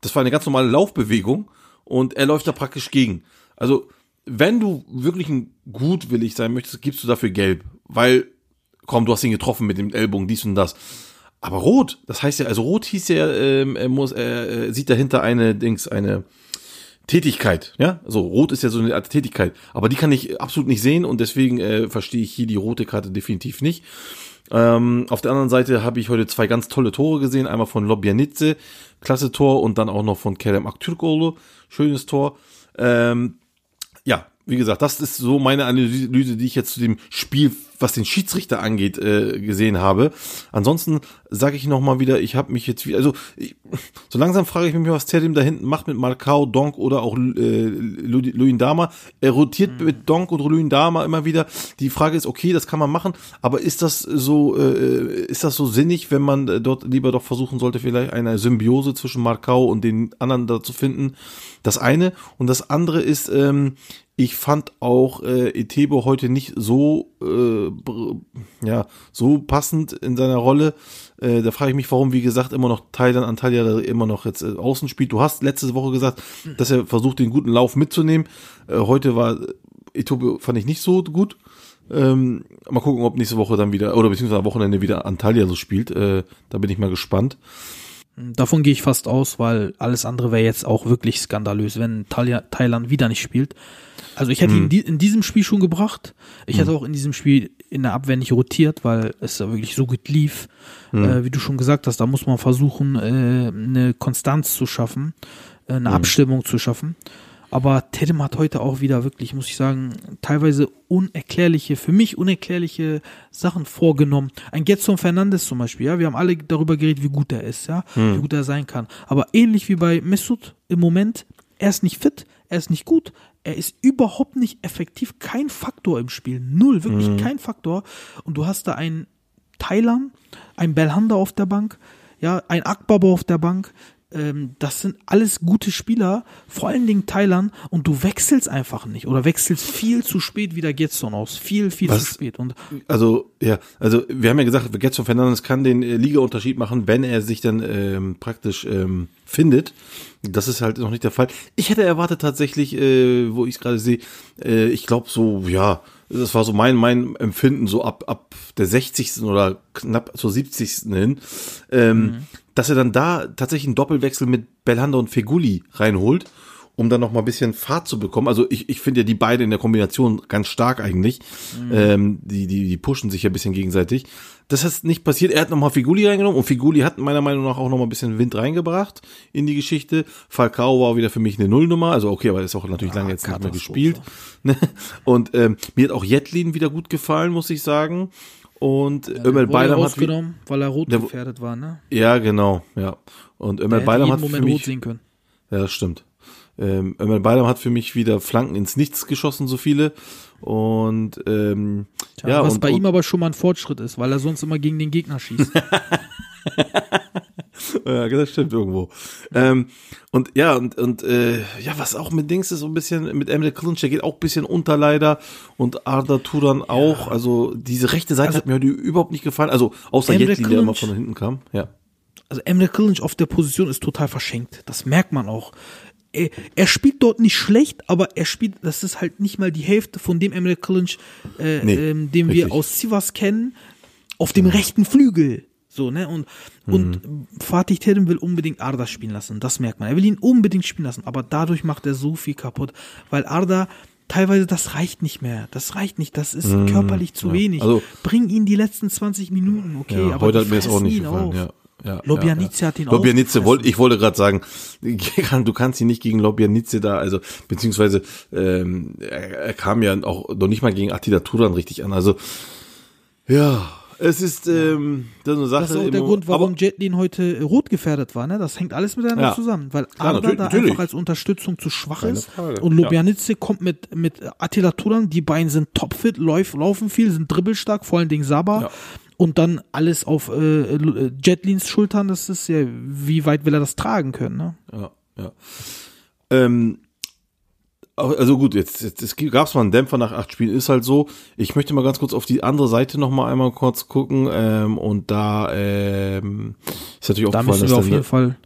Das war eine ganz normale Laufbewegung und er läuft da praktisch gegen. Also, wenn du wirklich ein gutwillig sein möchtest, gibst du dafür gelb, weil, komm, du hast ihn getroffen mit dem Ellbogen, dies und das. Aber rot, das heißt ja, also rot hieß ja, ähm, er muss, er sieht dahinter eine Dings, eine, Tätigkeit, ja, so rot ist ja so eine Art Tätigkeit, aber die kann ich absolut nicht sehen und deswegen äh, verstehe ich hier die rote Karte definitiv nicht. Ähm, auf der anderen Seite habe ich heute zwei ganz tolle Tore gesehen, einmal von Lobjanitze, klasse Tor und dann auch noch von Kerem Aktürkoğlu, schönes Tor. Ähm, wie gesagt, das ist so meine Analyse, die ich jetzt zu dem Spiel, was den Schiedsrichter angeht, äh, gesehen habe. Ansonsten sage ich noch mal wieder, ich habe mich jetzt wieder, also ich, so langsam frage ich mich, was Terim da hinten macht mit Marcao, Donk oder auch äh, Luindama. Er rotiert mhm. mit Donk und Luindama immer wieder. Die Frage ist, okay, das kann man machen, aber ist das so, äh, ist das so sinnig, wenn man dort lieber doch versuchen sollte, vielleicht eine Symbiose zwischen Marcao und den anderen da zu finden? Das eine. Und das andere ist, ähm, ich fand auch äh, Etebo heute nicht so äh, ja so passend in seiner Rolle. Äh, da frage ich mich, warum, wie gesagt, immer noch Thailand Antalya immer noch jetzt äh, außen spielt. Du hast letzte Woche gesagt, dass er versucht, den guten Lauf mitzunehmen. Äh, heute war Etebo fand ich nicht so gut. Ähm, mal gucken, ob nächste Woche dann wieder, oder beziehungsweise am Wochenende wieder Antalya so spielt. Äh, da bin ich mal gespannt. Davon gehe ich fast aus, weil alles andere wäre jetzt auch wirklich skandalös, wenn Thailand wieder nicht spielt. Also ich hätte hm. ihn die, in diesem Spiel schon gebracht. Ich hm. hätte auch in diesem Spiel in der Abwehr nicht rotiert, weil es da wirklich so gut lief. Hm. Äh, wie du schon gesagt hast, da muss man versuchen, äh, eine Konstanz zu schaffen, äh, eine hm. Abstimmung zu schaffen. Aber Tedem hat heute auch wieder wirklich, muss ich sagen, teilweise unerklärliche, für mich unerklärliche Sachen vorgenommen. Ein Getson Fernandes zum Beispiel, ja, wir haben alle darüber geredet, wie gut er ist, ja, hm. wie gut er sein kann. Aber ähnlich wie bei Mesut im Moment, er ist nicht fit, er ist nicht gut, er ist überhaupt nicht effektiv, kein Faktor im Spiel, null, wirklich mhm. kein Faktor. Und du hast da einen Thailand, ein Belhanda auf der Bank, ja, ein Akbaba auf der Bank, ähm, das sind alles gute Spieler, vor allen Dingen Thailand, und du wechselst einfach nicht oder wechselst viel zu spät wieder Getson aus. Viel, viel Was, zu spät. Und also, ja, also wir haben ja gesagt, Getson Fernandes kann den äh, Liga-Unterschied machen, wenn er sich dann ähm, praktisch ähm, findet. Das ist halt noch nicht der Fall. Ich hätte erwartet tatsächlich, äh, wo ich es gerade sehe, äh, ich glaube so, ja, das war so mein, mein Empfinden, so ab, ab der 60. oder knapp zur 70. hin, ähm, mhm dass er dann da tatsächlich einen Doppelwechsel mit Belhanda und Feguli reinholt, um dann noch mal ein bisschen Fahrt zu bekommen. Also ich, ich finde ja die beiden in der Kombination ganz stark eigentlich. Mhm. Ähm, die, die, die pushen sich ja ein bisschen gegenseitig. Das ist nicht passiert. Er hat nochmal Figuli reingenommen und Figuli hat meiner Meinung nach auch nochmal ein bisschen Wind reingebracht in die Geschichte. Falcao war wieder für mich eine Nullnummer. Also okay, aber ist auch natürlich ja, lange jetzt nicht mehr gespielt. und ähm, mir hat auch Jetlin wieder gut gefallen, muss ich sagen. Und ja, Ömer Bayram hat weil er rot gefährdet war, ne? Ja, genau, ja. Und Ömer Bayram hat Moment für mich, rot sehen können. Ja, das stimmt. Ähm, Ömer Bayram hat für mich wieder Flanken ins Nichts geschossen, so viele. Und ähm, Tja, ja, was und, bei ihm aber schon mal ein Fortschritt ist, weil er sonst immer gegen den Gegner schießt. ja, das stimmt irgendwo. Ähm, und ja, und, und äh, ja, was auch mit Dings ist, so ein bisschen, mit Emre Kılınç, der geht auch ein bisschen unter leider und Arda Turan ja. auch. Also diese rechte Seite also, hat mir heute überhaupt nicht gefallen. Also außer Emre Jetli, der immer von hinten kam. Ja. Also Emre Kılınç auf der Position ist total verschenkt. Das merkt man auch er, er spielt dort nicht schlecht, aber er spielt, das ist halt nicht mal die Hälfte von dem Emre Kılınç, äh, Nee, ähm, den richtig. wir aus Sivas kennen, auf dem rechten Flügel. So, ne? Und, und Fatih Terim will unbedingt Arda spielen lassen. Das merkt man. Er will ihn unbedingt spielen lassen, aber dadurch macht er so viel kaputt, weil Arda teilweise das reicht nicht mehr. Das reicht nicht. Das ist körperlich zu wenig. Also- Bring ihn die letzten 20 Minuten, okay, Ja, aber heute hat mir das auch nicht ihn gefallen. auf. Ja, ja, Lobjanice ja, hat ihn aufgefressen. wollte, ich wollte gerade sagen, du kannst ihn nicht gegen Lobjanice da, also beziehungsweise ähm, er, er kam ja auch noch nicht mal gegen Attila Turan richtig an. Also ja, es ist ähm, das ist eine Sache. Das ist auch der Moment- Grund, warum Jetlin heute äh, rot gefährdet war. Ne? Das hängt alles miteinander Ja. zusammen, weil Klar, natürlich- da natürlich. einfach als Unterstützung zu schwach Keine ist Frage. und Lobjanice kommt mit mit Attila Turan. Die beiden sind topfit, läuf, laufen viel, sind dribbelstark, vor allen Dingen Saba. Ja. Und dann alles auf äh, äh, Jetlins Schultern. Das ist ja, wie weit will er das tragen können? Ne? Ja, ja. Ähm, also gut, jetzt, jetzt es gab es mal einen Dämpfer nach acht Spielen, ist halt so. Ich möchte mal ganz kurz auf die andere Seite noch mal einmal kurz gucken ähm, und da ähm, ist natürlich auch Da müssen wir auf dass, jeden Fall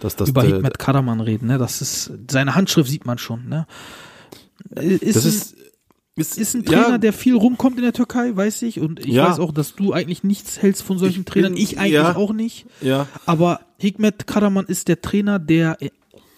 dass das über Hikmet Karaman reden. Ne? Das ist seine Handschrift sieht man schon. Ne? Äh, Ist, das ein, ist ist, ist ein Trainer, ja, der viel rumkommt in der Türkei, weiß ich. Und ich Ja. weiß auch, dass du eigentlich nichts hältst von solchen Ich Trainern. bin- Ich eigentlich ja. auch nicht. ja Aber Hikmet Karaman ist der Trainer, der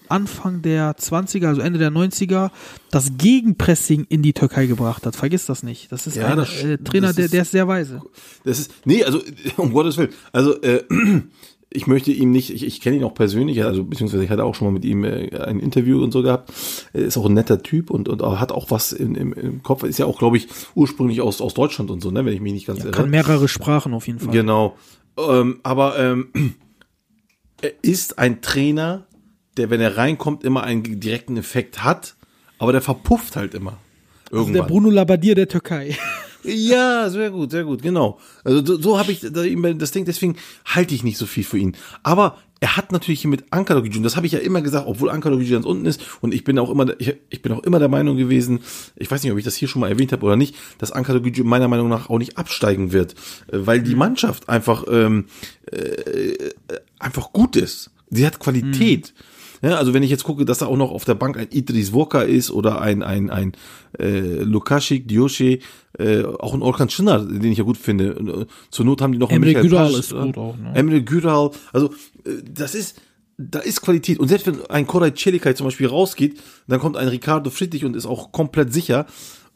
Anfang der 20er, also Ende der 90er, das Gegenpressing in die Türkei gebracht hat. Vergiss das nicht. Das ist Ja, ein das- äh, Trainer, das der, ist- der ist sehr weise. Das ist, nee, also um Gottes Willen. Also äh, ich möchte ihm nicht, ich, ich kenne ihn auch persönlich, also beziehungsweise ich hatte auch schon mal mit ihm äh, ein Interview und so gehabt. Er ist auch ein netter Typ und, und hat auch was in, im, im Kopf. Ist ja auch, glaube ich, ursprünglich aus, aus Deutschland und so, ne, wenn ich mich nicht ganz irre. Kann mehrere Sprachen auf jeden Fall. Genau. Ähm, aber ähm, er ist ein Trainer, der, wenn er reinkommt, immer einen direkten Effekt hat, aber der verpufft halt immer. Also der Irgendwann. Bruno Labbadia der Türkei. Ja, sehr gut, sehr gut, genau. Also so, so habe ich da immer das Ding, deswegen halte ich nicht so viel für ihn. Aber er hat natürlich hier mit Ankara Gücü, das habe ich ja immer gesagt, obwohl Ankara Gücü ganz unten ist und ich bin auch immer ich, ich bin auch immer der Meinung gewesen, ich weiß nicht, ob ich das hier schon mal erwähnt habe oder nicht, dass Ankara Gücü meiner Meinung nach auch nicht absteigen wird, äh, weil die Mannschaft einfach ähm, äh, einfach gut ist. Sie hat Qualität. Ja, also wenn ich jetzt gucke, dass da auch noch auf der Bank ein Idris Woka ist oder ein ein ein äh, Lukaschik, Diosche, äh, auch ein Orkan Çınar, den ich ja gut finde. Äh, Zur Not haben die noch Emre Güral ist gut auch, ne? Emre Güral, also äh, das ist da ist Qualität. Und selbst wenn ein Koray Celikay zum Beispiel rausgeht, dann kommt ein Ricardo Friedrich und ist auch komplett sicher.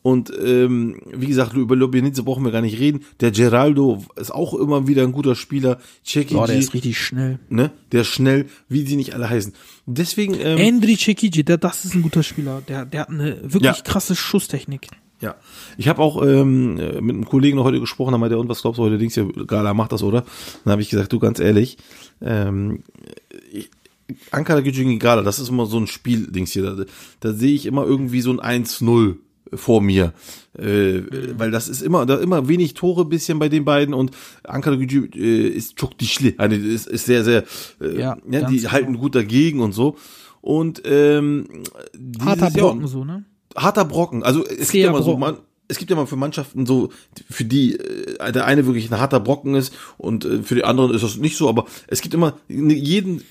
Und ähm, wie gesagt, über Lobjanitze brauchen wir gar nicht reden. Der Geraldo ist auch immer wieder ein guter Spieler. Cekici, Boah, der ist richtig schnell. ne, der ist schnell, wie sie nicht alle heißen. Deswegen, ähm, Endri Cekici, der, das ist ein guter Spieler. Der, der hat eine wirklich Ja. krasse Schusstechnik. ja. Ich habe auch ähm, äh, mit einem Kollegen noch heute gesprochen, da meinte er, und was glaubst du heute, denkst du, Gala macht das, oder? Dann habe ich gesagt, du, ganz ehrlich, ähm, ich, Ankara Gücü Gala, das ist immer so ein Spiel-Dings hier. Da, da sehe ich immer irgendwie so ein 1-0 vor mir. Äh, weil das ist immer, da immer wenig Tore bisschen bei den beiden und Ankara Gücü äh, ist çok dişli. Also ist, ist sehr, sehr, äh, Ja, ja, die genau. halten gut dagegen und so. Und ähm, Harter Jahr- Brocken so, ne? harter Brocken. Also es gibt Zäher ja mal so, man, es gibt ja mal für Mannschaften so, für die äh, der eine wirklich ein harter Brocken ist und äh, für die anderen ist das nicht so, aber es gibt immer jeden äh,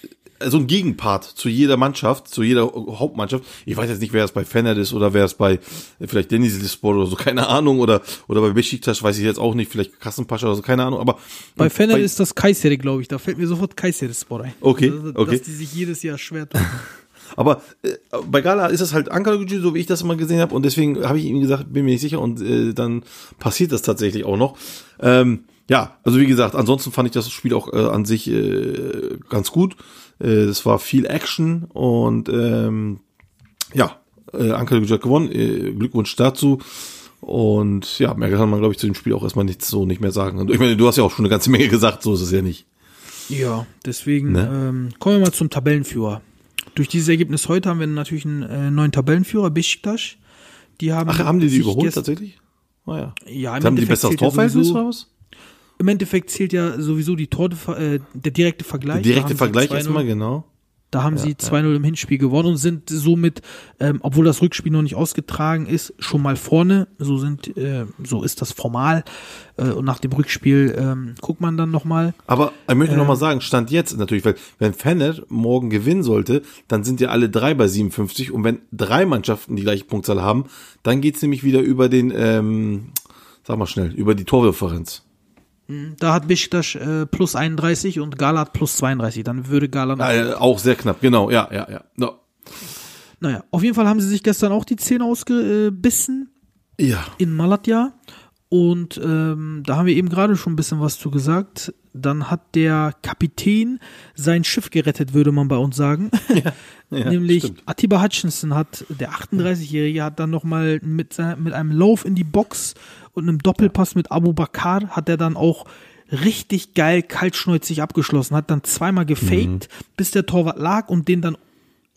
so ein Gegenpart zu jeder Mannschaft, zu jeder Hauptmannschaft. Ich weiß jetzt nicht, wer es bei Fener ist oder wer es bei äh, vielleicht Denizlispor oder so, keine Ahnung, oder oder bei Besiktas weiß ich jetzt auch nicht, vielleicht Kassenpascha oder so, keine Ahnung, aber Bei Fener ist das Kayseri, glaube ich. Da fällt mir sofort Kayseri Sport ein. Okay, dass, okay. Dass die sich jedes Jahr schwer tun. Aber äh, bei Gala ist es halt Ankara Gücü, so wie ich das immer gesehen habe. Und deswegen habe ich ihm gesagt, bin mir nicht sicher. Und äh, dann passiert das tatsächlich auch noch. Ähm, ja, also wie gesagt, ansonsten fand ich das Spiel auch äh, an sich äh, ganz gut. Äh, Es war viel Action und ähm, ja, äh, Gücü hat gewonnen. Äh, Glückwunsch dazu. Und ja, mehr kann man, glaube ich, zu dem Spiel auch erstmal nichts so nicht mehr sagen. Und ich meine, du hast ja auch schon eine ganze Menge gesagt, so ist es ja nicht. ja, deswegen Ne? ähm, kommen wir mal zum Tabellenführer. Durch dieses Ergebnis heute haben wir natürlich einen äh, neuen Tabellenführer, Besiktas. Die haben Ach, haben die die überholt tatsächlich? Oh ja. Ja, im haben die besseres Torverhältnis was? Im Endeffekt zählt ja sowieso die Tore, äh, der direkte Vergleich. Der direkte Vergleich 2-0 erstmal, genau. Da haben sie 2-0 im Hinspiel gewonnen und sind somit, ähm, obwohl das Rückspiel noch nicht ausgetragen ist, schon mal vorne. So sind, äh, so ist das formal. Äh, und nach dem Rückspiel ähm, guckt man dann nochmal. Aber ich möchte Ähm. noch mal sagen, Stand jetzt natürlich, weil wenn Fener morgen gewinnen sollte, dann sind ja alle drei bei 57 und wenn drei Mannschaften die gleiche Punktzahl haben, dann geht's nämlich wieder über den, ähm, sag mal schnell, über die Tordifferenz. Da hat Besiktas äh, plus 31 und Gala hat plus 32. Dann würde Gala noch Äh, auch sehr knapp, genau, ja, ja, ja. No. Naja, auf jeden Fall haben sie sich gestern auch die Zähne ausgebissen Ja. in Malatya. Und ähm, da haben wir eben gerade schon ein bisschen was zu gesagt. Dann hat der Kapitän sein Schiff gerettet, würde man bei uns sagen. Nämlich stimmt. Atiba Hutchinson hat, der 38-Jährige, hat dann nochmal mit, mit einem Lauf in die Box und einem Doppelpass mit Abu Bakar hat er dann auch richtig geil kaltschnäuzig abgeschlossen, hat dann zweimal gefaked, bis der Torwart lag und den dann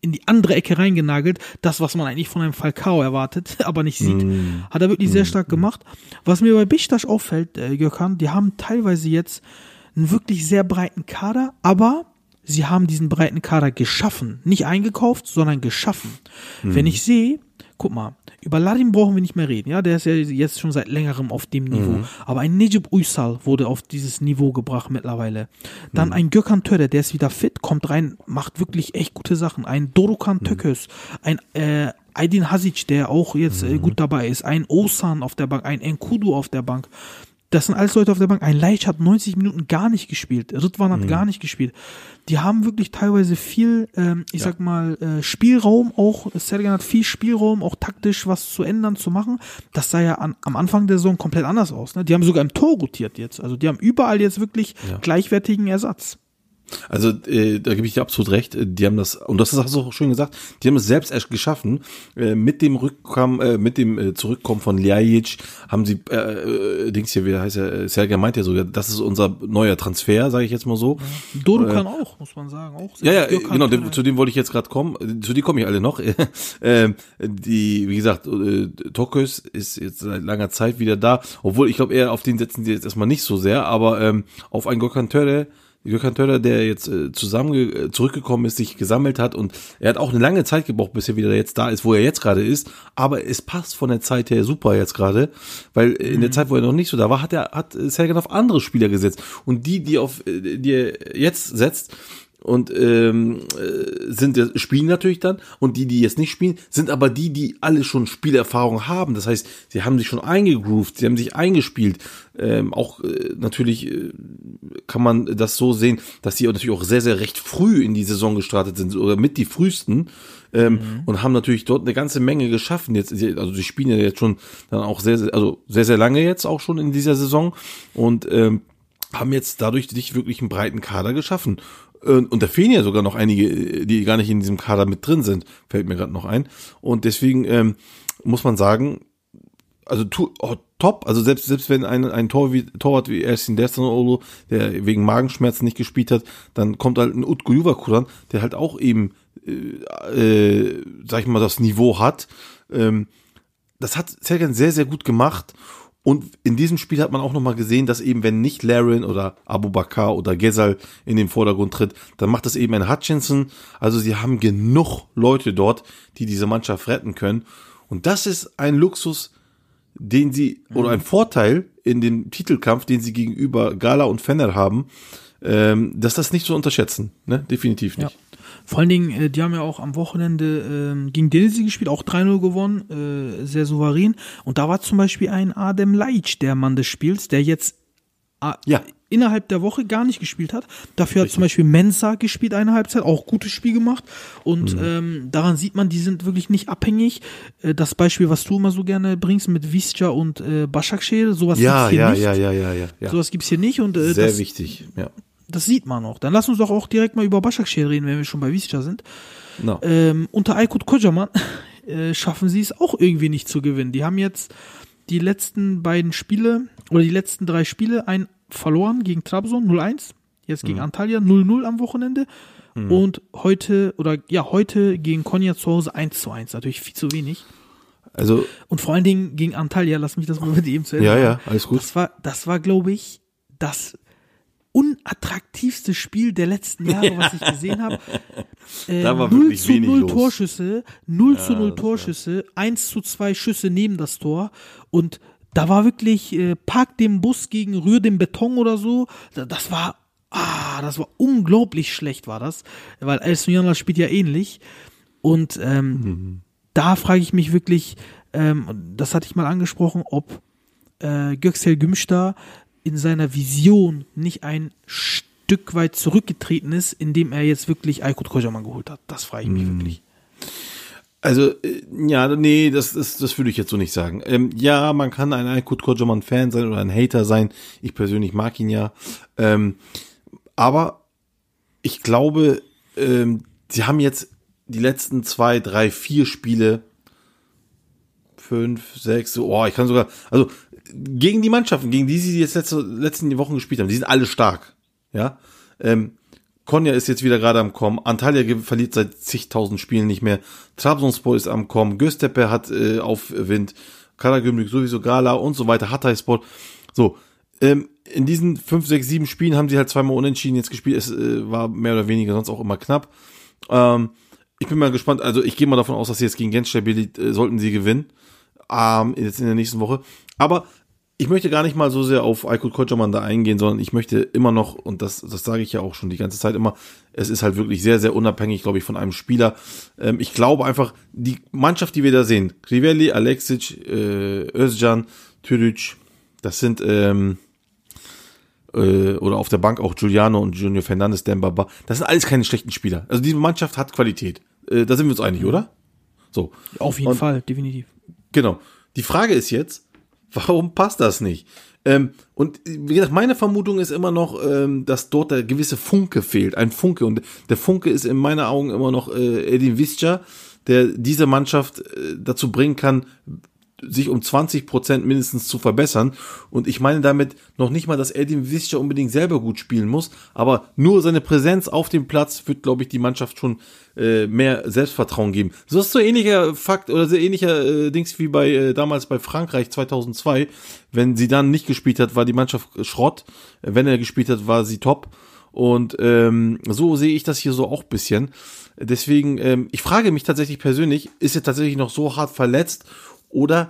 in die andere Ecke reingenagelt. Das, was man eigentlich von einem Falcao erwartet, aber nicht sieht. Hat er wirklich sehr stark gemacht. Was mir bei Bichtasch auffällt, äh, Gökhan, die haben teilweise jetzt einen wirklich sehr breiten Kader, aber sie haben diesen breiten Kader geschaffen. Nicht eingekauft, sondern geschaffen. Wenn ich sehe, guck mal, über Ladim brauchen wir nicht mehr reden, ja, der ist ja jetzt schon seit längerem auf dem Niveau. Aber ein Nejib Uysal wurde auf dieses Niveau gebracht mittlerweile. Dann ein Gökhan Töre, der ist wieder fit, kommt rein, macht wirklich echt gute Sachen. Ein Dorukan Tökös, ein äh, Aydin Hasic, der auch jetzt äh, gut dabei ist, ein Osan auf der Bank, ein Enkudu auf der Bank. Das sind alles Leute auf der Bank. Ein Leitch hat 90 Minuten gar nicht gespielt. Ritwan hat gar nicht gespielt. Die haben wirklich teilweise viel, ähm, ich sag mal, äh, Spielraum auch. Sergen hat viel Spielraum, auch taktisch was zu ändern, zu machen. Das sah ja an, am Anfang der Saison komplett anders aus. Ne? Die haben sogar im Tor rotiert jetzt. Also die haben überall jetzt wirklich gleichwertigen Ersatz. Also äh, da gebe ich dir absolut recht. Äh, Die haben das und das hast du auch schön gesagt. Die haben es selbst erst geschaffen. Äh, mit dem Rückkommen, äh, mit dem äh, Zurückkommen von Ljajic haben sie äh, äh, Dings hier, wie heißt er? Äh, Sergej meint ja sogar, das ist unser neuer Transfer, sage ich jetzt mal so. Dodo kann auch, muss man sagen. Auch Ja, ja, Gökhan genau, dem, zu dem wollte ich jetzt gerade kommen. Äh, Zu die komme ich alle noch. ähm, die, wie gesagt, äh, Tokös ist jetzt seit langer Zeit wieder da, obwohl ich glaube, eher auf den setzen sie jetzt erstmal nicht so sehr, aber ähm, auf einen Gökhan Töre, Gökhan Töre, der jetzt äh, zusammen äh, zurückgekommen ist, sich gesammelt hat und er hat auch eine lange Zeit gebraucht, bis er wieder jetzt da ist, wo er jetzt gerade ist, aber es passt von der Zeit her super jetzt gerade, weil in der Zeit, wo er noch nicht so da war, hat er hat Sergen auf andere Spieler gesetzt. Und die, die auf äh, die er jetzt setzt, und ähm, äh, sind spielen natürlich dann und die, die jetzt nicht spielen, sind aber die, die alle schon Spielerfahrung haben. Das heißt, sie haben sich schon eingegroovt, sie haben sich eingespielt. Ähm, auch äh, natürlich äh, kann man das so sehen, dass sie natürlich auch sehr, sehr recht früh in die Saison gestartet sind oder mit die frühesten ähm, und haben natürlich dort eine ganze Menge geschaffen. Jetzt, also sie spielen ja jetzt schon dann auch sehr, sehr, also sehr, sehr lange jetzt auch schon in dieser Saison und ähm, haben jetzt dadurch nicht wirklich einen breiten Kader geschaffen. Und, und da fehlen ja sogar noch einige, die gar nicht in diesem Kader mit drin sind, fällt mir gerade noch ein. Und deswegen ähm, muss man sagen, also tu, oh, top, also selbst selbst wenn ein, ein Tor wie, Torwart wie Ersin Destanoglu, der wegen Magenschmerzen nicht gespielt hat, dann kommt halt ein Utku Juvakuran, der halt auch eben, äh, äh, sag ich mal, das Niveau hat. Ähm, das hat Sergen sehr, sehr gut gemacht. Und in diesem Spiel hat man auch nochmal gesehen, dass eben, wenn nicht Larin oder Abu Bakar oder Gesal in den Vordergrund tritt, dann macht das eben ein Hutchinson. Also sie haben genug Leute dort, die diese Mannschaft retten können. Und das ist ein Luxus, den sie, oder ein Vorteil in dem Titelkampf, den sie gegenüber Gala und Fenner haben, ähm, dass das nicht zu unterschätzen. Ne? Definitiv nicht. Vor allen Dingen, äh, die haben ja auch am Wochenende ähm, gegen Denisi gespielt, auch 3-0 gewonnen, äh, sehr souverän. Und da war zum Beispiel ein Adem Laic der Mann des Spiels, der jetzt äh, Ja. innerhalb der Woche gar nicht gespielt hat. Dafür hat zum Beispiel Mensa gespielt eine Halbzeit, auch gutes Spiel gemacht. Und Mhm. ähm, daran sieht man, die sind wirklich nicht abhängig. Äh, das Beispiel, was du immer so gerne bringst mit Visca und äh, Başakşehir, sowas Ja, gibt's hier ja, nicht. ja, ja, ja, ja, ja. Sowas gibt's hier nicht und äh, Sehr das, wichtig. Ja. Das sieht man auch. Dann lass uns doch auch direkt mal über Başakşehir reden, wenn wir schon bei Visca sind. No. Ähm, unter Aykut Kocaman äh, schaffen sie es auch irgendwie nicht zu gewinnen. Die haben jetzt die letzten beiden Spiele oder die letzten drei Spiele ein verloren gegen Trabzon 0-1, jetzt gegen Antalya 0-0 am Wochenende und heute oder ja heute gegen Konya zu Hause 1-1, natürlich viel zu wenig. Also, Und vor allen Dingen gegen Antalya, lass mich das mal mit eben zu Ende ja, ja, alles gut. Das war, das war, glaube ich, das unattraktivste Spiel der letzten Jahre, was ich gesehen habe. Äh, Da war 0 wirklich zu wenig 0 los. Torschüsse, 0 zu 0 Torschüsse, 1 zu 2 Schüsse neben das Tor und da war wirklich äh, Park den Bus gegen Rühr den Beton oder so. Da- Das war ah, das war unglaublich schlecht war das, weil El Jana spielt ja ähnlich und ähm, da frage ich mich wirklich, ähm, das hatte ich mal angesprochen, ob äh, Göksel Gümüştür in seiner Vision nicht ein Stück weit zurückgetreten ist, indem er jetzt wirklich Aykut Kocaman geholt hat. Das frage ich mich wirklich. Also, äh, ja, nee, das, das, das würde ich jetzt so nicht sagen. Ähm, ja, man kann ein Aykut Kocaman-Fan sein oder ein Hater sein. Ich persönlich mag ihn ja. Ähm, aber ich glaube, ähm, sie haben jetzt die letzten zwei, drei, vier Spiele, fünf, sechs, so, oh, ich kann sogar, also gegen die Mannschaften, gegen die sie jetzt letzte, letzten Wochen gespielt haben, die sind alle stark. Ja. Ähm, Konya ist jetzt wieder gerade am Kommen. Antalya verliert seit zigtausend Spielen nicht mehr. Trabzonspor ist am Kommen. Göztepe hat äh, Aufwind. Karagümrük sowieso Gala und so weiter. Hatayspor. So. Ähm, in diesen fünf, sechs, sieben Spielen haben sie halt zweimal unentschieden jetzt gespielt. Es äh, war mehr oder weniger sonst auch immer knapp. Ähm, ich bin mal gespannt. Also ich gehe mal davon aus, dass sie jetzt gegen Gençlerbirliğ äh, sollten sie gewinnen. Ähm, jetzt in der nächsten Woche. Aber ich möchte gar nicht mal so sehr auf Aykut Kocaman da eingehen, sondern ich möchte immer noch, und das, das sage ich ja auch schon die ganze Zeit immer, es ist halt wirklich sehr, sehr unabhängig, glaube ich, von einem Spieler. Ähm, ich glaube einfach, die Mannschaft, die wir da sehen, Crivelli, Alexic, äh, Özcan, Türüc, das sind, ähm, äh, oder auf der Bank auch Giuliano und Junior Fernandes, Dembaba, das sind alles keine schlechten Spieler. Also diese Mannschaft hat Qualität. Äh, da sind wir uns einig, oder? So. Auf jeden Und- Fall, definitiv. Genau. Die Frage ist jetzt, warum passt das nicht? Ähm, und wie gesagt, meine Vermutung ist immer noch, ähm, dass dort der gewisse Funke fehlt. Ein Funke. Und der Funke ist in meinen Augen immer noch äh, Edin Visca, der diese Mannschaft äh, dazu bringen kann, sich um 20 Prozent mindestens zu verbessern. Und ich meine damit noch nicht mal, dass Edin Visca unbedingt selber gut spielen muss, aber nur seine Präsenz auf dem Platz wird, glaube ich, die Mannschaft schon äh, mehr Selbstvertrauen geben. So ist so ähnlicher Fakt oder so ähnlicher äh, Dings wie bei äh, damals bei Frankreich 2002. Wenn sie dann nicht gespielt hat, war die Mannschaft Schrott. Wenn er gespielt hat, war sie top. Und ähm, so sehe ich das hier so auch bisschen. Deswegen, ähm, ich frage mich tatsächlich persönlich, ist er tatsächlich noch so hart verletzt oder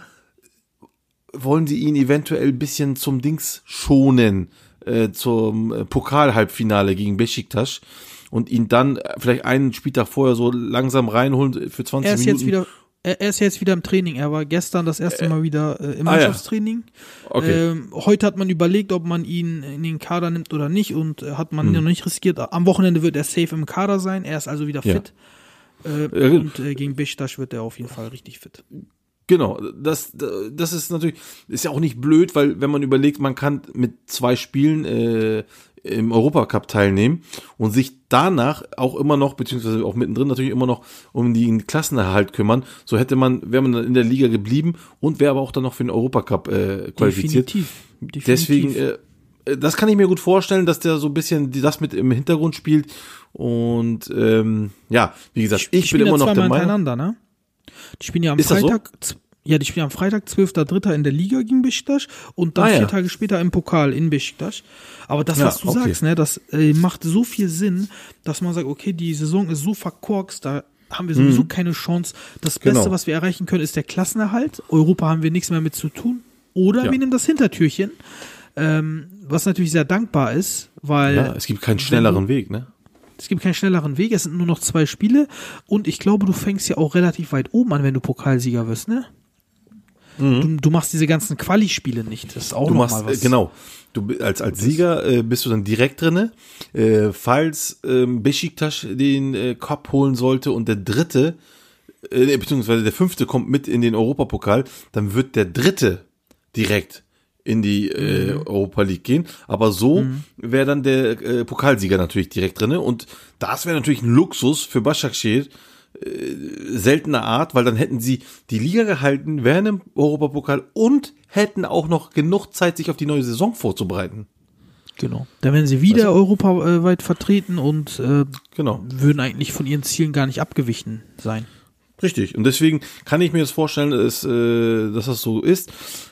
wollen sie ihn eventuell ein bisschen zum Dings schonen, äh, zum äh, Pokal-Halbfinale gegen Besiktas und ihn dann äh, vielleicht einen Spieltag vorher so langsam reinholen für 20 Er ist Minuten. jetzt wieder, er, er ist jetzt wieder im Training. Er war gestern das erste Mal wieder äh, im ah, ja. Mannschaftstraining. Okay. Ähm, heute hat man überlegt, ob man ihn in den Kader nimmt oder nicht und äh, hat man Hm. noch nicht riskiert. Am Wochenende wird er safe im Kader sein. Er ist also wieder Ja. fit. Äh, Ja, gut. und äh, gegen Besiktas wird er auf jeden Fall richtig fit. Genau, das, das ist natürlich, ist ja auch nicht blöd, weil wenn man überlegt, man kann mit zwei Spielen äh, im Europacup teilnehmen und sich danach auch immer noch, beziehungsweise auch mittendrin natürlich immer noch um den Klassenerhalt kümmern, so hätte man, wäre man dann in der Liga geblieben und wäre aber auch dann noch für den Europacup äh, qualifiziert. Definitiv. Definitiv. Deswegen, äh, äh, das kann ich mir gut vorstellen, dass der so ein bisschen das mit im Hintergrund spielt. Und ähm, ja, wie gesagt, Die ich bin immer noch der Meinung. ne? Die spielen ja am Ist so? Freitag, z- ja, die spielen am Freitag 12.3. in der Liga gegen Besiktas und dann Ah, ja. vier Tage später im Pokal in Besiktas. Aber das, Ja, was du okay. sagst, ne, das äh, macht so viel Sinn, dass man sagt, okay, die Saison ist so verkorkst, da haben wir sowieso keine Chance. Das Beste, Mhm. Genau. was wir erreichen können, ist der Klassenerhalt. Europa haben wir nichts mehr mit zu tun. Oder Ja. wir nehmen das Hintertürchen, ähm, was natürlich sehr dankbar ist, weil Ja, es gibt keinen schnelleren Weg, ne? Es gibt keinen schnelleren Weg, es sind nur noch zwei Spiele und ich glaube, du fängst ja auch relativ weit oben an, wenn du Pokalsieger wirst, ne? Du, du machst diese ganzen Quali-Spiele nicht. Das ist auch Mhm. Du machst, mal was. äh, genau. Du als, als Sieger äh, bist du dann direkt drinne. Äh, falls ähm, Besiktas den äh, Cup holen sollte und der dritte, äh, beziehungsweise der fünfte kommt mit in den Europapokal, dann wird der dritte direkt in die äh, Europa League gehen. Aber so wäre dann der äh, Pokalsieger natürlich direkt drinne und das wäre natürlich ein Luxus für Başakşehir, seltener Art, weil dann hätten sie die Liga gehalten, wären im Europapokal und hätten auch noch genug Zeit, sich auf die neue Saison vorzubereiten. Genau. Dann werden sie wieder europaweit vertreten und äh, Genau. würden eigentlich von ihren Zielen gar nicht abgewichen sein. Richtig. Und deswegen kann ich mir das vorstellen, dass, äh, dass das so ist.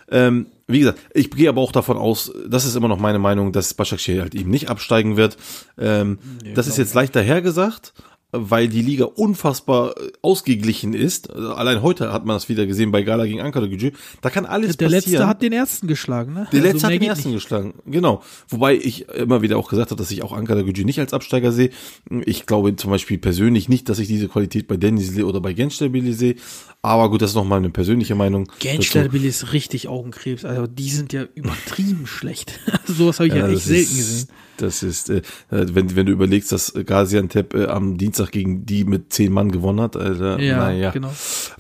Ähm, wie gesagt, ich gehe aber auch davon aus, das ist immer noch meine Meinung, dass Başakşehir halt eben nicht absteigen wird. Ähm, das ist jetzt leicht dahergesagt, weil die Liga unfassbar äh, ausgeglichen ist. Also allein heute hat man das wieder gesehen bei Gala gegen Ankara Gücü. Da kann alles Der passieren. letzte hat den ersten geschlagen, ne? Der Also letzte hat den ersten nicht. geschlagen, genau. Wobei ich immer wieder auch gesagt habe, dass ich auch Ankara Gücü nicht als Absteiger sehe. Ich glaube zum Beispiel persönlich nicht, dass ich diese Qualität bei Denizli oder bei Gençlerbirliğ sehe. Aber gut, das ist nochmal eine persönliche Meinung. dazu. Gençlerbirliğ ist richtig Augenkrebs. Also die sind ja übertrieben schlecht. Sowas habe ich ja, Ja, echt selten ist, gesehen. Das ist, äh, wenn, wenn du überlegst, dass Gaziantep äh, am Dienstag gegen die mit zehn Mann gewonnen hat, Alter, Ja, naja. genau.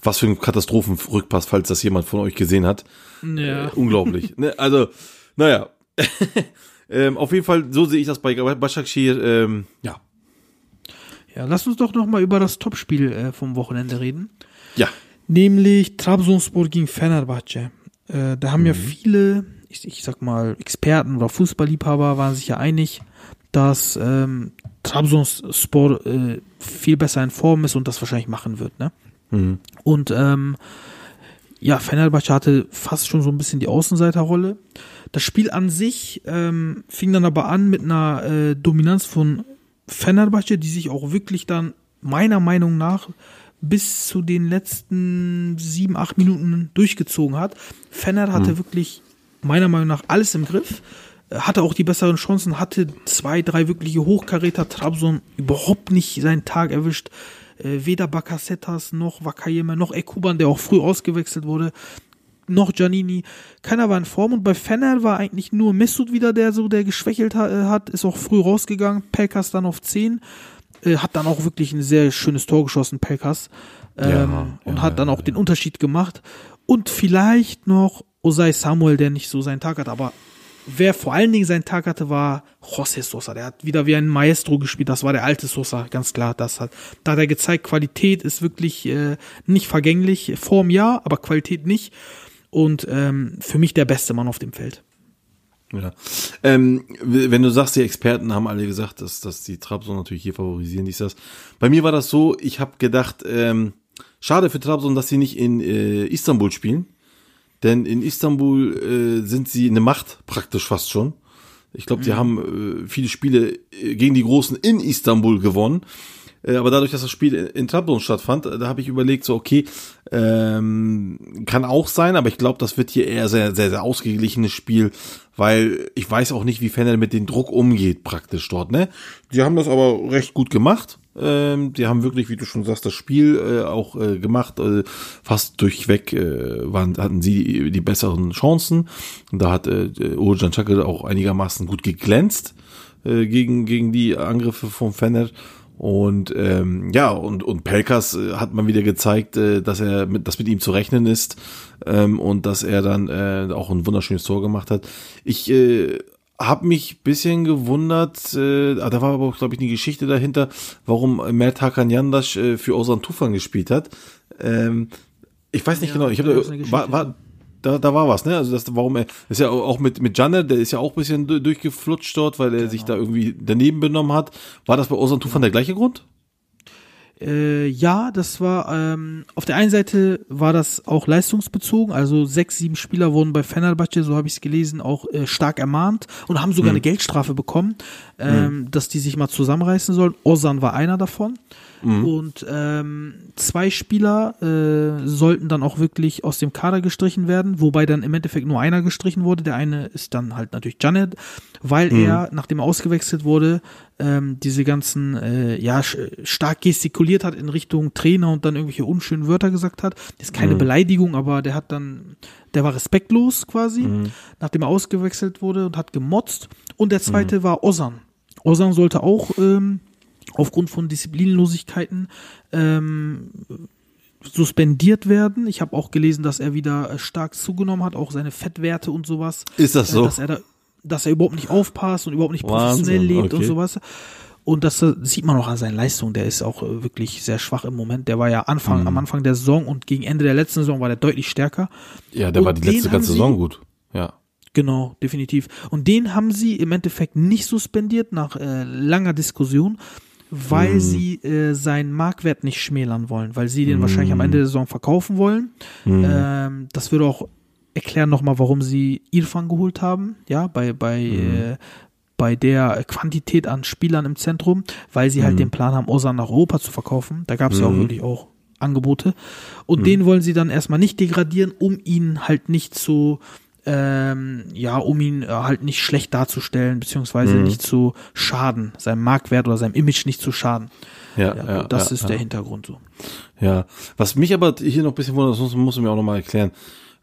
Was für ein Katastrophenrückpass, falls das jemand von euch gesehen hat. Ja. Äh, unglaublich. ne? Also, naja. ähm, auf jeden Fall, so sehe ich das bei Başakşehir. Ähm, ja. ja, lass uns doch noch mal über das Topspiel äh, vom Wochenende reden. Ja. Nämlich Trabzonspor gegen Fenerbahce. Äh, da haben ja viele, ich, ich sag mal, Experten oder Fußballliebhaber waren sich ja einig, dass ähm, Trabzonspor äh, viel besser in Form ist und das wahrscheinlich machen wird, ne? Und ähm, ja, Fenerbahce hatte fast schon so ein bisschen die Außenseiterrolle. Das Spiel an sich ähm, fing dann aber an mit einer äh, Dominanz von Fenerbahce, die sich auch wirklich dann meiner Meinung nach bis zu den letzten sieben, acht Minuten durchgezogen hat. Fener hatte wirklich meiner Meinung nach alles im Griff, äh, hatte auch die besseren Chancen, hatte zwei, drei wirkliche Hochkaräter, Trabzon überhaupt nicht seinen Tag erwischt. Äh, weder Bakasetas noch Wakayeme noch Ekuban, der auch früh ausgewechselt wurde, noch Giannini. Keiner war in Form und bei Fener war eigentlich nur Mesut wieder, der so der geschwächelt äh, hat, ist auch früh rausgegangen. Pelkas dann auf 10, äh, hat dann auch wirklich ein sehr schönes Tor geschossen, Pelkas. Ähm, Ja, und ja, hat dann auch den Unterschied gemacht. Und vielleicht noch Osai Samuel, der nicht so seinen Tag hat, aber wer vor allen Dingen seinen Tag hatte, war José Sosa. Der hat wieder wie ein Maestro gespielt. Das war der alte Sosa, ganz klar. Das hat, da hat er gezeigt, Qualität ist wirklich äh, nicht vergänglich. Form ja, aber Qualität nicht. Und ähm, für mich der beste Mann auf dem Feld. Ja. Ähm, wenn du sagst, die Experten haben alle gesagt, dass, dass die Trabzon natürlich hier favorisieren, dies, das. Bei mir war das so, ich habe gedacht, ähm, schade für Trabzon, dass sie nicht in äh, Istanbul spielen. Denn in Istanbul äh, sind sie eine Macht praktisch fast schon. Ich glaube, die haben äh, viele Spiele äh, gegen die Großen in Istanbul gewonnen. Äh, aber dadurch, dass das Spiel in, in Trabzon stattfand, äh, da habe ich überlegt, so okay, ähm, kann auch sein, aber ich glaube, das wird hier eher sehr, sehr, sehr ausgeglichenes Spiel, weil ich weiß auch nicht, wie Fener mit dem Druck umgeht praktisch dort. Ne, die haben das aber recht gut gemacht. Ähm, die haben wirklich, wie du schon sagst, das Spiel äh, auch äh, gemacht. Äh, fast durchweg äh, waren, hatten sie die, die besseren Chancen. Und da hat äh, Uğurcan Çakır auch einigermaßen gut geglänzt äh, gegen gegen die Angriffe von Fener. Und ähm, ja, und, und Pelkas äh, hat man wieder gezeigt, äh, dass er mit, dass mit ihm zu rechnen ist ähm, und dass er dann äh, auch ein wunderschönes Tor gemacht hat. Ich äh, habe mich bisschen gewundert, äh, ah, da war aber auch, glaube ich, eine Geschichte dahinter, warum Mert Hakan Yandash äh, für Ozan Tufan gespielt hat. Ähm, ich weiß nicht Ja, genau, ich habe da, war, war, da, da war was, ne? Also das, warum er, das ist ja auch mit mit Janne, der ist ja auch ein bisschen du- durchgeflutscht dort, weil er sich da irgendwie daneben benommen hat. War das bei Ozan Tufan der gleiche Grund? Äh, ja, das war ähm, auf der einen Seite war das auch leistungsbezogen, also sechs, sieben Spieler wurden bei Fenerbahce, so habe ich es gelesen, auch äh, stark ermahnt und haben sogar eine Geldstrafe bekommen, ähm, dass die sich mal zusammenreißen sollen. Ozan war einer davon. Und ähm, zwei Spieler äh, sollten dann auch wirklich aus dem Kader gestrichen werden, wobei dann im Endeffekt nur einer gestrichen wurde. Der eine ist dann halt natürlich Janet, weil er, nachdem er ausgewechselt wurde, ähm, diese ganzen, äh, ja, stark gestikuliert hat in Richtung Trainer und dann irgendwelche unschönen Wörter gesagt hat. Das ist keine Beleidigung, aber der hat dann, der war respektlos quasi, nachdem er ausgewechselt wurde und hat gemotzt. Und der zweite war Ozan. Ozan sollte auch ähm, aufgrund von Disziplinlosigkeiten ähm, suspendiert werden. Ich habe auch gelesen, dass er wieder äh, stark zugenommen hat, auch seine Fettwerte und sowas. Ist das Äh, so? Dass er da, dass er überhaupt nicht aufpasst und überhaupt nicht professionell Wahnsinn, lebt und okay. sowas. Und das äh, sieht man auch an seinen Leistungen. Der ist auch wirklich sehr schwach im Moment. Der war ja Anfang, Mhm. am Anfang der Saison und gegen Ende der letzten Saison war der deutlich stärker. Ja, der Und war die letzte ganze Saison gut. Ja. Genau, definitiv. Und den haben sie im Endeffekt nicht suspendiert nach äh, langer Diskussion, weil Mhm. sie äh, seinen Marktwert nicht schmälern wollen, weil sie den Mhm. wahrscheinlich am Ende der Saison verkaufen wollen. Ähm, das würde auch erklären nochmal, warum sie Irfan geholt haben, ja, bei, bei, äh, bei der Quantität an Spielern im Zentrum, weil sie halt den Plan haben, Osan nach Europa zu verkaufen. Da gab es ja auch wirklich auch Angebote. Und den wollen sie dann erstmal nicht degradieren, um ihn halt nicht zu, ähm, ja, um ihn äh, halt nicht schlecht darzustellen, beziehungsweise nicht zu schaden, seinem Marktwert oder seinem Image nicht zu schaden. Ja, Ja, ja, das ja, ist ja. der Hintergrund so. Ja, was mich aber hier noch ein bisschen wundert, musst du mir auch nochmal erklären.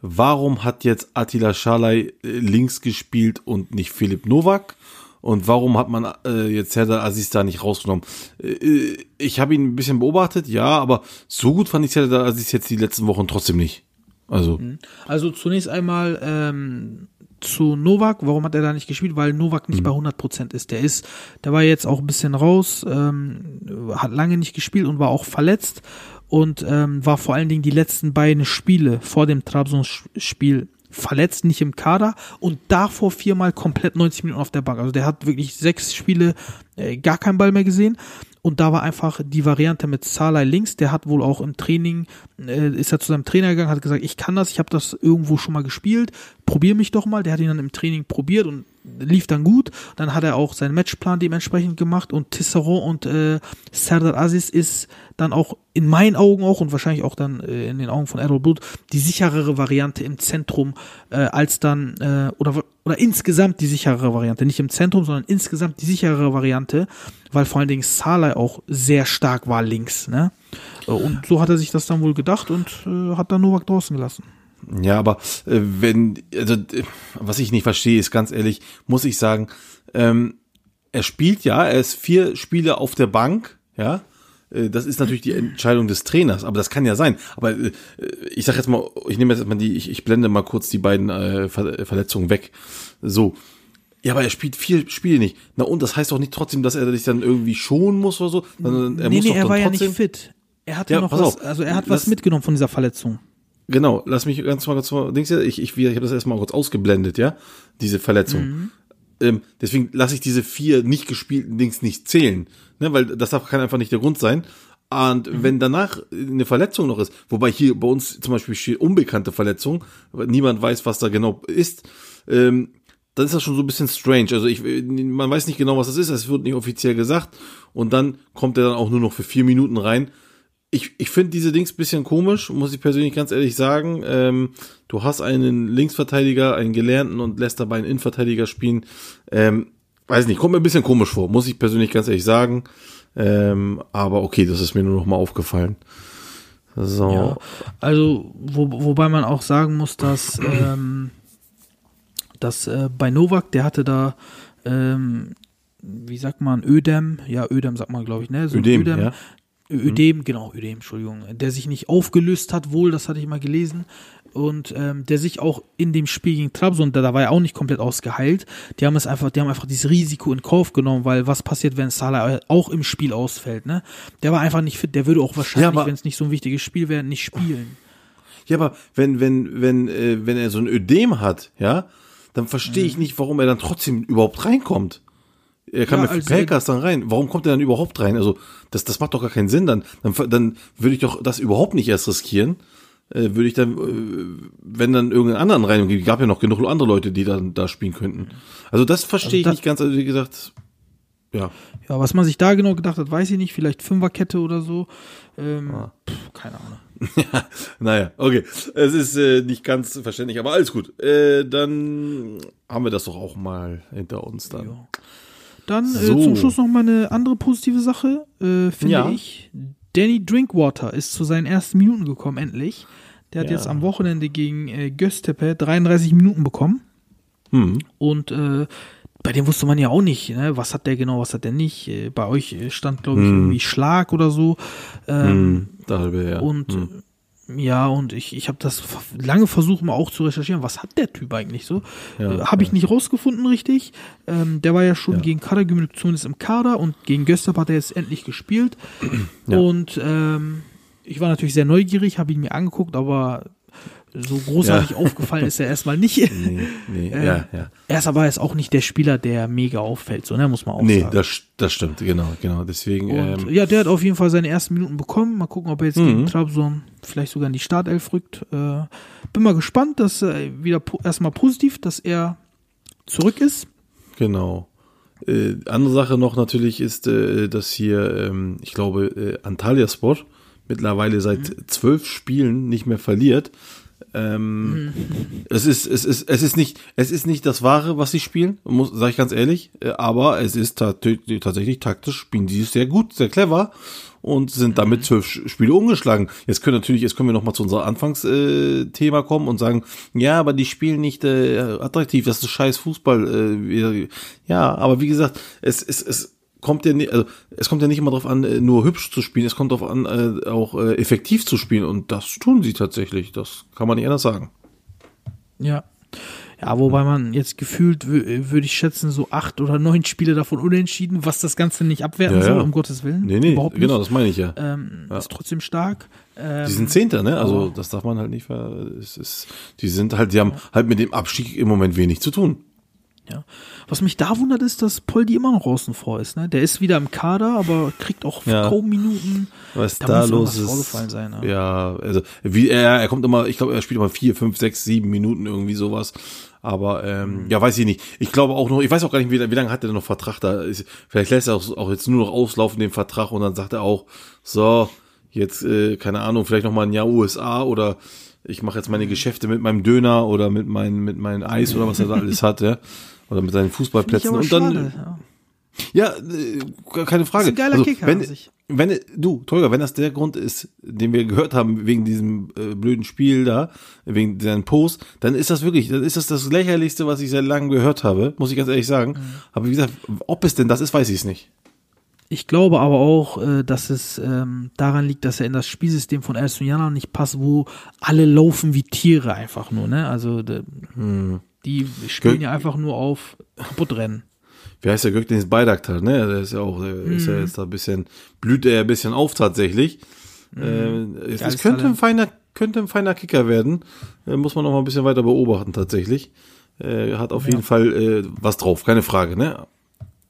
Warum hat jetzt Attila Schalay äh, links gespielt und nicht Philipp Novak? Und warum hat man äh, jetzt Serdar Aziz da nicht rausgenommen? Äh, ich habe ihn ein bisschen beobachtet, ja, aber so gut fand ich Serdar Aziz jetzt die letzten Wochen trotzdem nicht. Also, Also zunächst einmal ähm, zu Novak. Warum hat er da nicht gespielt? Weil Novak nicht bei 100% ist. Der ist, der war jetzt auch ein bisschen raus, ähm, hat lange nicht gespielt und war auch verletzt und ähm, war vor allen Dingen die letzten beiden Spiele vor dem Trabzon-Spiel verletzt, nicht im Kader und davor viermal komplett 90 Minuten auf der Bank. Also der hat wirklich sechs Spiele äh, gar keinen Ball mehr gesehen. Und da war einfach die Variante mit Salai links. Der hat wohl auch im Training, äh, ist er zu seinem Trainer gegangen, hat gesagt, ich kann das, ich habe das irgendwo schon mal gespielt, probier mich doch mal. Der hat ihn dann im Training probiert und lief dann gut. Dann hat er auch seinen Matchplan dementsprechend gemacht und Tisserand und äh, Serdar Aziz ist dann auch in meinen Augen auch und wahrscheinlich auch dann äh, in den Augen von Errol Blut die sicherere Variante im Zentrum äh, als dann äh, oder oder insgesamt die sicherere Variante, nicht im Zentrum, sondern insgesamt die sicherere Variante, weil vor allen Dingen Saleh auch sehr stark war links, ne? Und so hat er sich das dann wohl gedacht und äh, hat dann Novak draußen gelassen. Ja, aber äh, wenn, also, äh, was ich nicht verstehe, ist ganz ehrlich, muss ich sagen, ähm, er spielt ja, er ist vier Spiele auf der Bank, ja. Äh, Das ist natürlich die Entscheidung des Trainers, aber das kann ja sein. Aber äh, ich sag jetzt mal, ich nehme jetzt mal die, ich, ich blende mal kurz die beiden äh, Ver Verletzungen weg. So. Ja, aber er spielt vier Spiele nicht. Na und das heißt doch nicht trotzdem, dass er sich dann irgendwie schonen muss oder so, sondern er nee, muss nee, doch er war ja trotzdem. nicht fit. Er hatte Ja, noch pass was, auf. also er hat was mitgenommen von dieser Verletzung. Genau, lass mich ganz mal kurz mal, ja, ich, ich, ich habe das erstmal kurz ausgeblendet, ja, diese Verletzung. Mhm. Ähm, deswegen lasse ich diese vier nicht gespielten Dings nicht zählen, ne, weil das darf, kann einfach nicht der Grund sein. Und Mhm. wenn danach eine Verletzung noch ist, wobei hier bei uns zum Beispiel steht unbekannte Verletzung, niemand weiß, was da genau ist, ähm, dann ist das schon so ein bisschen strange. Also ich, man weiß nicht genau, was das ist, es wird nicht offiziell gesagt und dann kommt er dann auch nur noch für vier Minuten rein ich, ich finde diese Dings bisschen komisch, muss ich persönlich ganz ehrlich sagen. Ähm, du hast einen Linksverteidiger, einen Gelernten und lässt dabei einen Innenverteidiger spielen. Ähm, weiß nicht, kommt mir ein bisschen komisch vor, muss ich persönlich ganz ehrlich sagen. Ähm, aber okay, das ist mir nur noch mal aufgefallen. So. Ja. Also, wo, wobei man auch sagen muss, dass, ähm, dass äh, bei Novak, der hatte da, ähm, wie sagt man, Ödem, ja, Ödem sagt man, glaube ich, ne? So ein Ödem, ja. Ödem, genau, Ödem, Entschuldigung, der sich nicht aufgelöst hat, wohl, das hatte ich mal gelesen. Und ähm, der sich auch in dem Spiel gegen Trabzon, da, da war er auch nicht komplett ausgeheilt. Die haben es einfach, die haben einfach dieses Risiko in Kauf genommen, weil was passiert, wenn Salah auch im Spiel ausfällt, ne? Der war einfach nicht fit, der würde auch wahrscheinlich, aber- wenn es nicht so ein wichtiges Spiel wäre, nicht spielen. Ja, aber wenn, wenn, wenn, äh, wenn er so ein Ödem hat, ja, dann verstehe ich nicht, warum er dann trotzdem überhaupt reinkommt. Er kann Ja, mit also- Pelkas dann rein. Warum kommt er dann überhaupt rein? Also, das, das macht doch gar keinen Sinn. Dann, dann, dann würde ich doch das überhaupt nicht erst riskieren. Äh, würde ich dann, äh, wenn dann irgendeinen anderen rein, es gab ja noch genug andere Leute, die dann da spielen könnten. Also, das verstehe ich da- nicht ganz. Also, wie gesagt, ja. Ja, was man sich da genau gedacht hat, weiß ich nicht. Vielleicht Fünferkette oder so. Ähm, pff, keine Ahnung. Naja, okay. Es ist äh, nicht ganz verständlich, aber alles gut. Äh, dann haben wir das doch auch mal hinter uns dann. Ja. Dann äh, So. zum Schluss noch mal eine andere positive Sache, äh, finde Ja. ich. Danny Drinkwater ist zu seinen ersten Minuten gekommen, endlich. Der hat Ja. jetzt am Wochenende gegen äh, Göztepe 33 Minuten bekommen. Hm. Und äh, bei dem wusste man ja auch nicht, ne? was hat der genau, was hat der nicht. Äh, bei euch äh, stand, glaube ich, irgendwie Schlag oder so. Ähm, Hm. Darüber, ja. Und hm. Ja, und ich, ich habe das lange versucht, mal auch zu recherchieren. Was hat der Typ eigentlich so? Ja, äh, habe ich nicht rausgefunden, richtig. Ähm, der war ja schon Ja. gegen Karagümrük zumindest im Kader und gegen Göstap hat er jetzt endlich gespielt. Ja. Und ähm, ich war natürlich sehr neugierig, habe ihn mir angeguckt, aber So großartig aufgefallen ist er erstmal nicht. Nee, nee, Äh, ja, ja. Er ist aber jetzt auch nicht der Spieler, der mega auffällt, so, ne, muss man auch Nee, sagen. das, das stimmt, genau, genau. Deswegen, Und ähm, ja, der hat auf jeden Fall seine ersten Minuten bekommen. Mal gucken, ob er jetzt Mhm. gegen Trabzon vielleicht sogar in die Startelf rückt. Äh, bin mal gespannt, dass äh, wieder po erstmal positiv, dass er zurück ist. genau. Äh, andere Sache noch natürlich ist, äh, dass hier, ähm, ich glaube, äh, Antalya Sport mittlerweile seit zwölf Spielen nicht mehr verliert. Ähm, es ist, es ist, es ist nicht, es ist nicht das Wahre, was sie spielen, muss, sag ich ganz ehrlich, äh, aber es ist tat- tatsächlich taktisch spielen sie sehr gut, sehr clever und sind damit zwölf Sch- Spiele umgeschlagen. Jetzt können natürlich, jetzt können wir noch mal zu unserem Anfangsthema äh, kommen und sagen, ja, aber die spielen nicht äh, attraktiv, das ist scheiß Fußball. Äh, ja, aber wie gesagt, es, es, es kommt ja nicht, also es kommt ja nicht immer darauf an, äh, nur hübsch zu spielen, es kommt darauf an, äh, auch äh, effektiv zu spielen und das tun sie tatsächlich. Das kann man nicht anders sagen. Ja. Ja, wobei man jetzt gefühlt, wü- würde ich schätzen, so acht oder neun Spiele davon unentschieden, was das Ganze nicht abwerten Ja, soll, ja. um Gottes Willen. Nee, nee, Überhaupt nicht. genau, das meine ich ja. Ähm, Ja. Ist trotzdem stark. Ähm, Die sind Zehnter, ne? Also das darf man halt nicht ver. Es ist, die sind halt, die haben halt mit dem Abstieg im Moment wenig zu tun. Ja. Was mich da wundert, ist, dass Poldi immer noch außen vor ist. Ne? Der ist wieder im Kader, aber kriegt auch Ja. kaum Minuten. Was Da da, los ist. vorgefallen sein, ja. Ja, also wie er, er kommt immer, ich glaube, er spielt immer vier, fünf, sechs, sieben Minuten irgendwie sowas. Aber ähm, ja, weiß ich nicht. Ich glaube auch noch, ich weiß auch gar nicht, wie, wie lange hat er noch Vertrag da? Ist, vielleicht lässt er auch, auch jetzt nur noch auslaufen den Vertrag und dann sagt er auch, so, jetzt, äh, keine Ahnung, vielleicht noch mal ein Jahr USA oder ich mache jetzt meine Geschäfte mit meinem Döner oder mit meinem mit meinem Eis oder was er da alles hat, ja. Oder mit seinen Fußballplätzen. Und dann, schade, ja. ja, äh, keine Frage. Ist ein geiler also, Kicker wenn, an sich. wenn du, Tolga, wenn das der Grund ist, den wir gehört haben wegen diesem äh, blöden Spiel da, wegen seinem Post, dann ist das wirklich, dann ist das das lächerlichste, was ich seit langem gehört habe, muss ich ganz ehrlich sagen. Mhm. Aber wie gesagt, ob es denn das ist, weiß ich es nicht. Ich glaube aber auch, äh, dass es ähm, daran liegt, dass er in das Spielsystem von Ersun Yanal nicht passt, wo alle laufen wie Tiere einfach nur, ne? Also de, die spielen Gö- ja einfach nur auf kaputtrennen. Wie heißt der Gökdeniz Bayraktar, ne? Der ist ja auch, der ist Mhm. ja jetzt da ein bisschen, blüht er ein bisschen auf tatsächlich. Äh, es, könnte ein feiner, könnte ein feiner Kicker werden. Äh, muss man noch mal ein bisschen weiter beobachten tatsächlich. Äh, hat auf jeden Fall äh, was drauf, keine Frage, ne?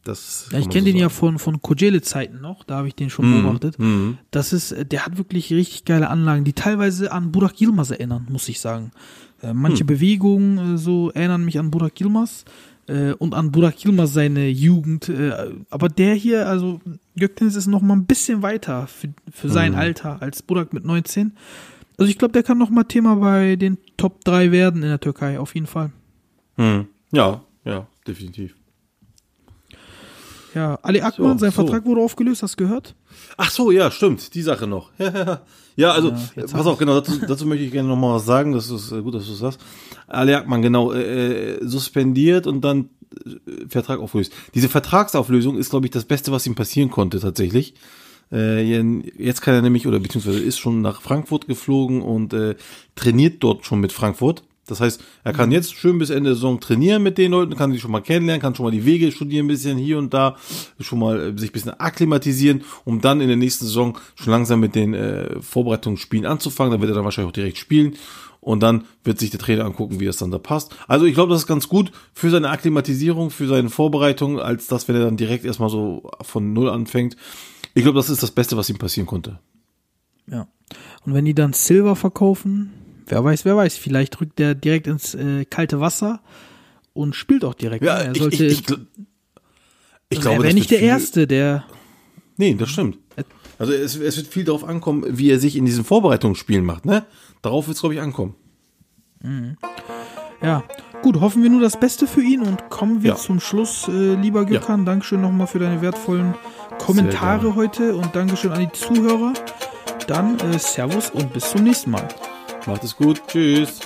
Das Ja, ich kenne so den ja sagen. von, von Kojele-Zeiten noch, da habe ich den schon beobachtet. Das ist, äh, der hat wirklich richtig geile Anlagen, die teilweise an Burak Yilmaz erinnern, muss ich sagen. Äh, manche Bewegungen äh, so erinnern mich an Burak Yilmaz äh, und an Burak Yilmaz seine Jugend. Aber der hier, also Gökdeniz ist noch mal ein bisschen weiter für, für sein Alter als Burak mit 19. Also ich glaube, der kann noch mal Thema bei den Top 3 werden in der Türkei, auf jeden Fall. Hm. Ja, ja, definitiv. Ja, Ali Akman, So, sein so. Vertrag wurde aufgelöst, hast du gehört? Ach so, ja, stimmt, die Sache noch. ja, also, jetzt pass auf, genau, dazu, dazu möchte ich gerne noch mal was sagen, das ist äh, gut, dass du es sagst. Ali Akman, genau, äh, äh, suspendiert und dann äh, Vertrag auflöst. Diese Vertragsauflösung ist, glaube ich, das Beste, was ihm passieren konnte, tatsächlich. Äh, jetzt kann er nämlich, oder beziehungsweise ist schon nach Frankfurt geflogen und äh, trainiert dort schon mit Frankfurt. Das heißt, er kann jetzt schön bis Ende der Saison trainieren mit den Leuten, kann sich schon mal kennenlernen, kann schon mal die Wege studieren, ein bisschen hier und da, schon mal äh, sich ein bisschen akklimatisieren, um dann in der nächsten Saison schon langsam mit den äh, Vorbereitungsspielen anzufangen. Dann wird er dann wahrscheinlich auch direkt spielen. Und dann wird sich der Trainer angucken, wie das dann da passt. Also ich glaube, das ist ganz gut für seine Akklimatisierung, für seine Vorbereitung, als das, wenn er dann direkt erstmal so von Null anfängt. Ich glaube, das ist das Beste, was ihm passieren konnte. Ja. Und wenn die dann Silver verkaufen, wer weiß, wer weiß, vielleicht rückt der direkt ins äh, kalte Wasser und spielt auch direkt. Ja, ne? er ich, sollte, ich, ich, gl- ich also glaube, er wäre nicht der Erste, der Nee, das stimmt. Also es, es wird viel darauf ankommen, wie er sich in diesen Vorbereitungsspielen macht, ne? Darauf wird es, glaube ich, ankommen. Ja, gut, hoffen wir nur das Beste für ihn und kommen wir Ja. zum Schluss, äh, lieber Gökhan. Dankeschön nochmal für deine wertvollen Kommentare heute und Dankeschön an die Zuhörer. Dann äh, Servus und bis zum nächsten Mal. Macht es gut. Tschüss.